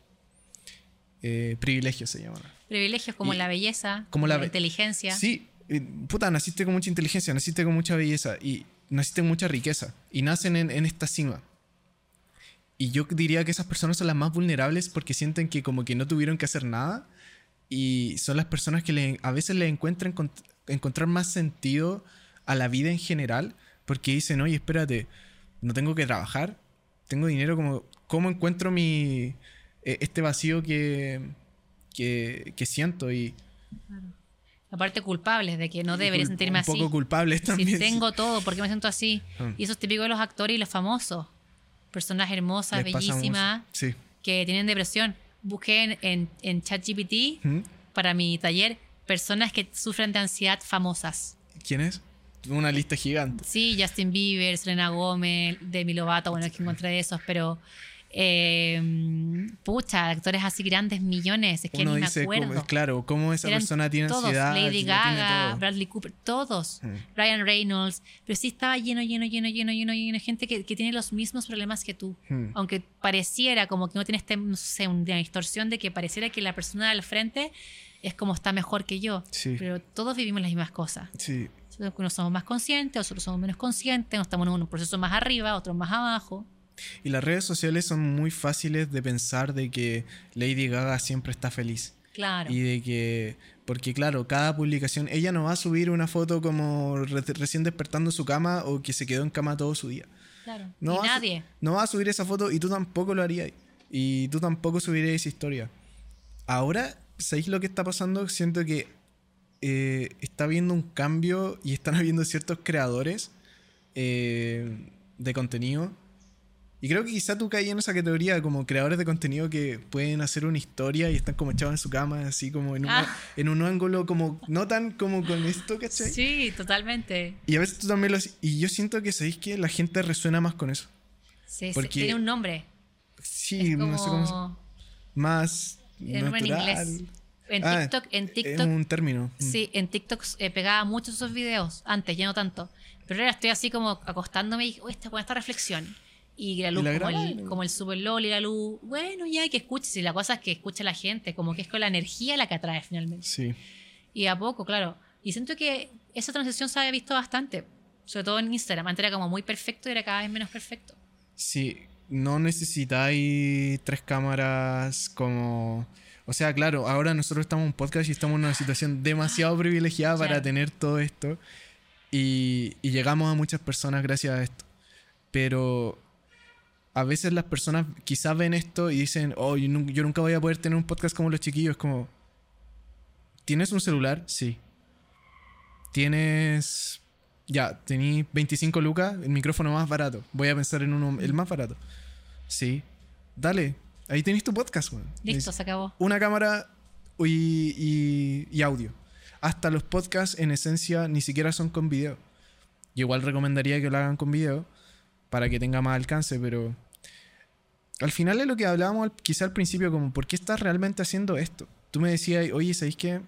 Eh, privilegios se llaman. Privilegios como Y- la belleza, como la inteligencia. Sí, eh, puta, naciste con mucha inteligencia, naciste con mucha belleza y naciste con mucha riqueza y nacen en, en esta cima. Y yo diría que esas personas son las más vulnerables porque sienten que como que no tuvieron que hacer nada y son las personas que le- a veces le encuentran encont- encontrar más sentido a la vida en general porque dicen, oye, espérate, no tengo que trabajar, tengo dinero, como, ¿cómo encuentro mi, eh, este vacío que, que, que siento? Y, Aparte culpables de que no debería sentirme un así. poco culpables también. si tengo todo, ¿por qué me siento así? Mm. Y eso es típico de los actores y los famosos. Personas hermosas, Les bellísimas. Sí. que tienen depresión. Busqué en, en ChatGPT ¿Mm? para mi taller personas que sufren de ansiedad famosas. ¿Quién es? Una lista gigante. Sí, Justin Bieber, Selena Gomez, Demi Lovato, bueno, es que encontré de esos, pero eh, pucha, actores así grandes, millones, es que Uno ni me dice, acuerdo. cómo, claro, cómo esa Eran persona tiene todos, ansiedad. Lady Gaga, todo. Bradley Cooper, todos. Mm. Ryan Reynolds, pero sí estaba lleno, lleno, lleno, lleno, lleno, lleno de gente que, que tiene los mismos problemas que tú. Mm. Aunque pareciera como que no tiene este, no sé, una distorsión de que pareciera que la persona del frente es como está mejor que yo. Sí. Pero todos vivimos las mismas cosas. Sí. Unos somos más conscientes, otros somos menos conscientes, unos estamos en un proceso más arriba, otros más abajo. Y las redes sociales son muy fáciles de pensar de que Lady Gaga siempre está feliz. Claro. Y de que, porque claro, cada publicación, ella no va a subir una foto como re- recién despertando su cama o que se quedó en cama todo su día. claro. No y nadie. no va a subir esa foto y tú tampoco lo harías. Y tú tampoco subirías esa historia. Ahora, ¿sabéis lo que está pasando? Siento que eh, está habiendo un cambio y están habiendo ciertos creadores eh, de contenido. Y creo que quizá tú caí en esa categoría como creadores de contenido que pueden hacer una historia y están como echados en su cama, así como en, una- Ah. en un ángulo como no tan como con esto, ¿cachai? Sí, totalmente. Y a veces tú también lo haces. Y yo siento que sabéis que la gente resuena más con eso. Sí, sí, Porque- tiene un nombre. Sí, es como no sé cómo se- más en natural. inglés. En Ah, TikTok, en Es TikTok un término. Sí, en TikTok eh, pegaba muchos esos videos, antes ya no tanto. Pero ahora estoy así como acostándome y dije, "Uy, esta buena esta reflexión. Y la luz, la como, el, como el super LOL y la luz, bueno, ya que escuches. Y la cosa es que escucha la gente, como que es con la energía la que atrae finalmente. Sí. Y a poco, claro. Y siento que esa transición se había visto bastante, sobre todo en Instagram. Antes era como muy perfecto y era cada vez menos perfecto. Sí, no necesitáis tres cámaras como... O sea, claro, ahora nosotros estamos en un podcast y estamos en una situación demasiado privilegiada para tener todo esto. Y, y llegamos a muchas personas gracias a esto. Pero a veces las personas quizás ven esto y dicen, oh, yo, nun- yo nunca voy a poder tener un podcast como los chiquillos. Como, ¿tienes un celular? Sí. ¿Tienes ya, tení 25 lucas, el micrófono más barato. Voy a pensar en uno, el más barato. Sí, dale, ahí tenés tu podcast, weón. Listo, se acabó. Una cámara y, y- y audio. Hasta los podcasts, en esencia, ni siquiera son con video. Yo igual recomendaría que lo hagan con video para que tenga más alcance, pero al final es lo que hablábamos quizá al principio, como, ¿por qué estás realmente haciendo esto? Tú me decías, oye, ¿sabéis qué?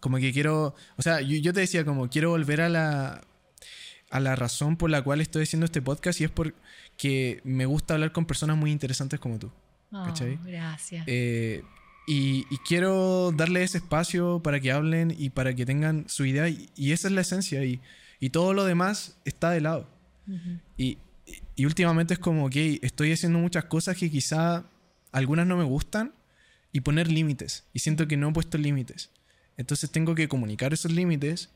Como que quiero, o sea, yo, yo te decía como, quiero volver a la, a la razón por la cual estoy haciendo este podcast y es porque me gusta hablar con personas muy interesantes como tú. Oh, ¿Cachai? gracias. Eh, y, y quiero darle ese espacio para que hablen y para que tengan su idea. Y, y esa es la esencia. Y, y todo lo demás está de lado. Y, y últimamente es como, ok, estoy haciendo muchas cosas que quizá algunas no me gustan y poner límites. Y siento que no he puesto límites. Entonces tengo que comunicar esos límites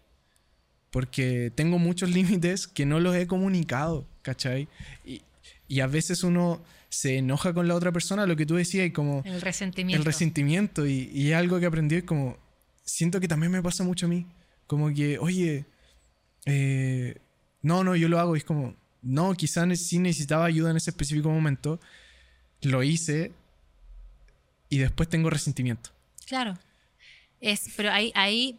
porque tengo muchos límites que no los he comunicado, ¿cachai? Y, y a veces uno se enoja con la otra persona, lo que tú decías, y como El resentimiento. el resentimiento y, y algo que aprendí es como siento que también me pasa mucho a mí como que oye eh, no no yo lo hago y es como no quizás sí necesitaba ayuda en ese específico momento lo hice y después tengo resentimiento Claro. Es, pero ahí, ahí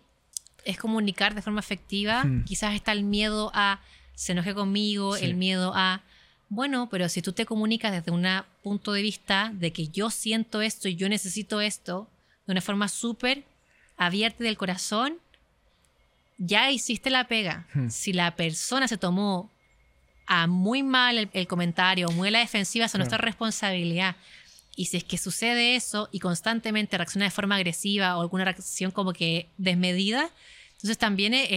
es comunicar de forma efectiva. Hmm. Quizás está el miedo a se enoje conmigo, Sí. el miedo a. Bueno, pero si tú te comunicas desde un punto de vista de que yo siento esto y yo necesito esto, de una forma súper abierta del corazón, ya hiciste la pega. Hmm. Si la persona se tomó a muy mal el, el comentario, muy a la defensiva, eso no es nuestra responsabilidad. Y si es que sucede eso y constantemente reacciona de forma agresiva o alguna reacción como que desmedida, entonces también es,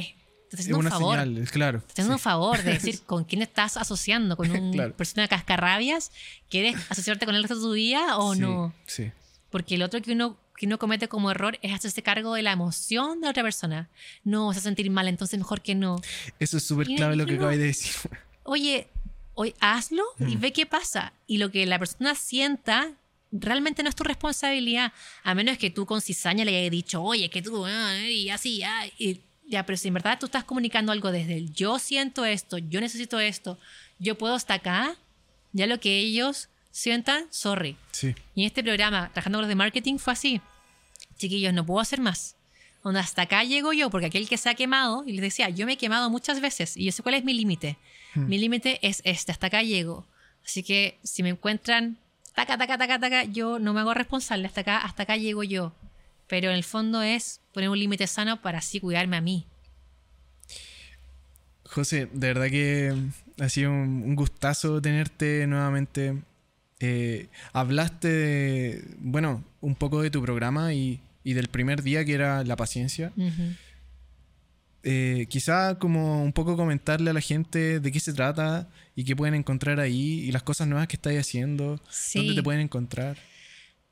es- un favor. señal es claro Te haciendo un sí. favor de decir con quién estás asociando, con una Claro. persona cascarrabias. ¿Quieres asociarte con él el resto de tu vida o Sí, no? sí Porque el otro que uno, que uno comete como error es hacerse cargo de la emoción de la otra persona. No, vas a sentir mal, entonces mejor que no. eso es súper clave lo que no. acabas de decir Oye, hoy hazlo y Mm. ve qué pasa. Y lo que la persona sienta realmente no es tu responsabilidad. A menos que tú con cizaña le hayas dicho, oye, que tú, ah, y así, ah, y ya, pero si en verdad tú estás comunicando algo desde el yo siento esto, yo necesito esto, yo puedo hasta acá, ya lo que ellos sientan, sorry. sí Y en este programa, trabajando con los de marketing, fue así. Chiquillos, no puedo hacer más. Donde hasta acá llego yo, porque aquel que se ha quemado, y les decía, yo me he quemado muchas veces y yo sé cuál es mi límite. Mi límite es este, hasta acá llego. Así que si me encuentran, taca, taca, taca, taca, yo no me hago responsable, hasta acá, hasta acá llego yo. Pero en el fondo es poner un límite sano para así cuidarme a mí. José, de verdad que ha sido un, gustazo tenerte nuevamente. Eh, hablaste, de, bueno, un poco de tu programa y, y del primer día que era la paciencia. Ujú. Eh, quizá como un poco comentarle a la gente de qué se trata y qué pueden encontrar ahí y las cosas nuevas que estáis haciendo, Sí. dónde te pueden encontrar.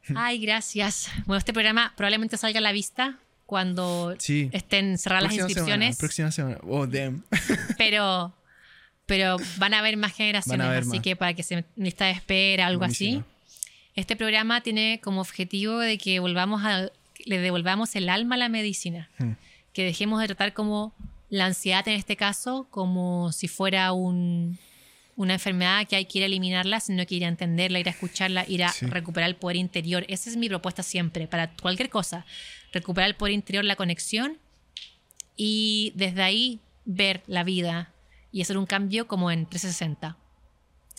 Ay, gracias. Bueno, este programa probablemente salga a la vista cuando Sí. estén cerradas las inscripciones. Semana, próxima semana. Oh, damn. pero pero van a haber más generaciones, haber así más. que para que se lista de espera, algo Buenísimo. así. Este programa tiene como objetivo de que volvamos a le devolvamos el alma a la medicina, Hmm. Que dejemos de tratar como la ansiedad en este caso como si fuera un- una enfermedad que hay que ir a eliminarla, sino que ir a entenderla, ir a escucharla, ir a Sí. recuperar el poder interior. Esa es mi propuesta siempre, para cualquier cosa. Recuperar el poder interior, la conexión y desde ahí ver la vida y hacer un cambio como en 360.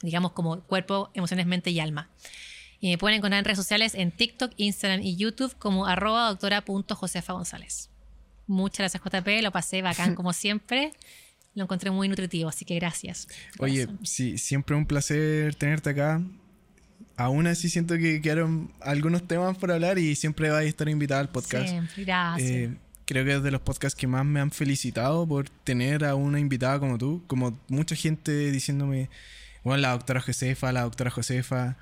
Digamos como cuerpo, emociones, mente y alma. Y me pueden encontrar en redes sociales en TikTok, Instagram y YouTube como arroba doctora.josefa González. Muchas gracias JP, lo pasé bacán como siempre. Lo encontré muy nutritivo, así que gracias. Oye, sí, siempre un placer tenerte acá. Aún así siento que quedaron algunos temas por hablar y siempre vais a estar invitada al podcast. Siempre, gracias. Eh, creo que es de los podcasts que más me han felicitado por tener a una invitada como tú, como mucha gente diciéndome, bueno, la doctora Josefa, la doctora Josefa.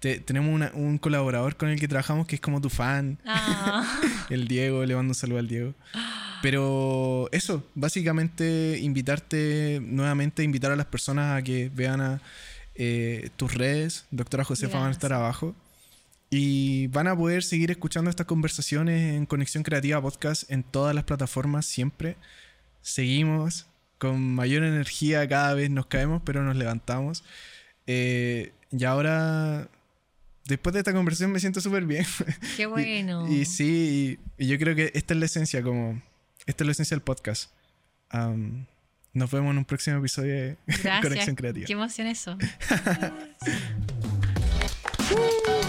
Te- tenemos una- un colaborador con el que trabajamos que es como tu fan, Ah, el Diego, le mando un saludo al Diego. Pero eso, básicamente invitarte nuevamente, invitar a las personas a que vean a eh, tus redes, doctora Josefa van a estar abajo. Y van a poder seguir escuchando estas conversaciones en Conexión Creativa Podcast en todas las plataformas siempre. Seguimos, con mayor energía cada vez nos caemos, pero nos levantamos. Eh, y ahora, después de esta conversación me siento súper bien. Qué bueno. y, sí, y, yo creo que esta es la esencia, como, esta es la esencia del podcast. Nos vemos en un próximo episodio de Conexión Creativa. Qué emoción eso.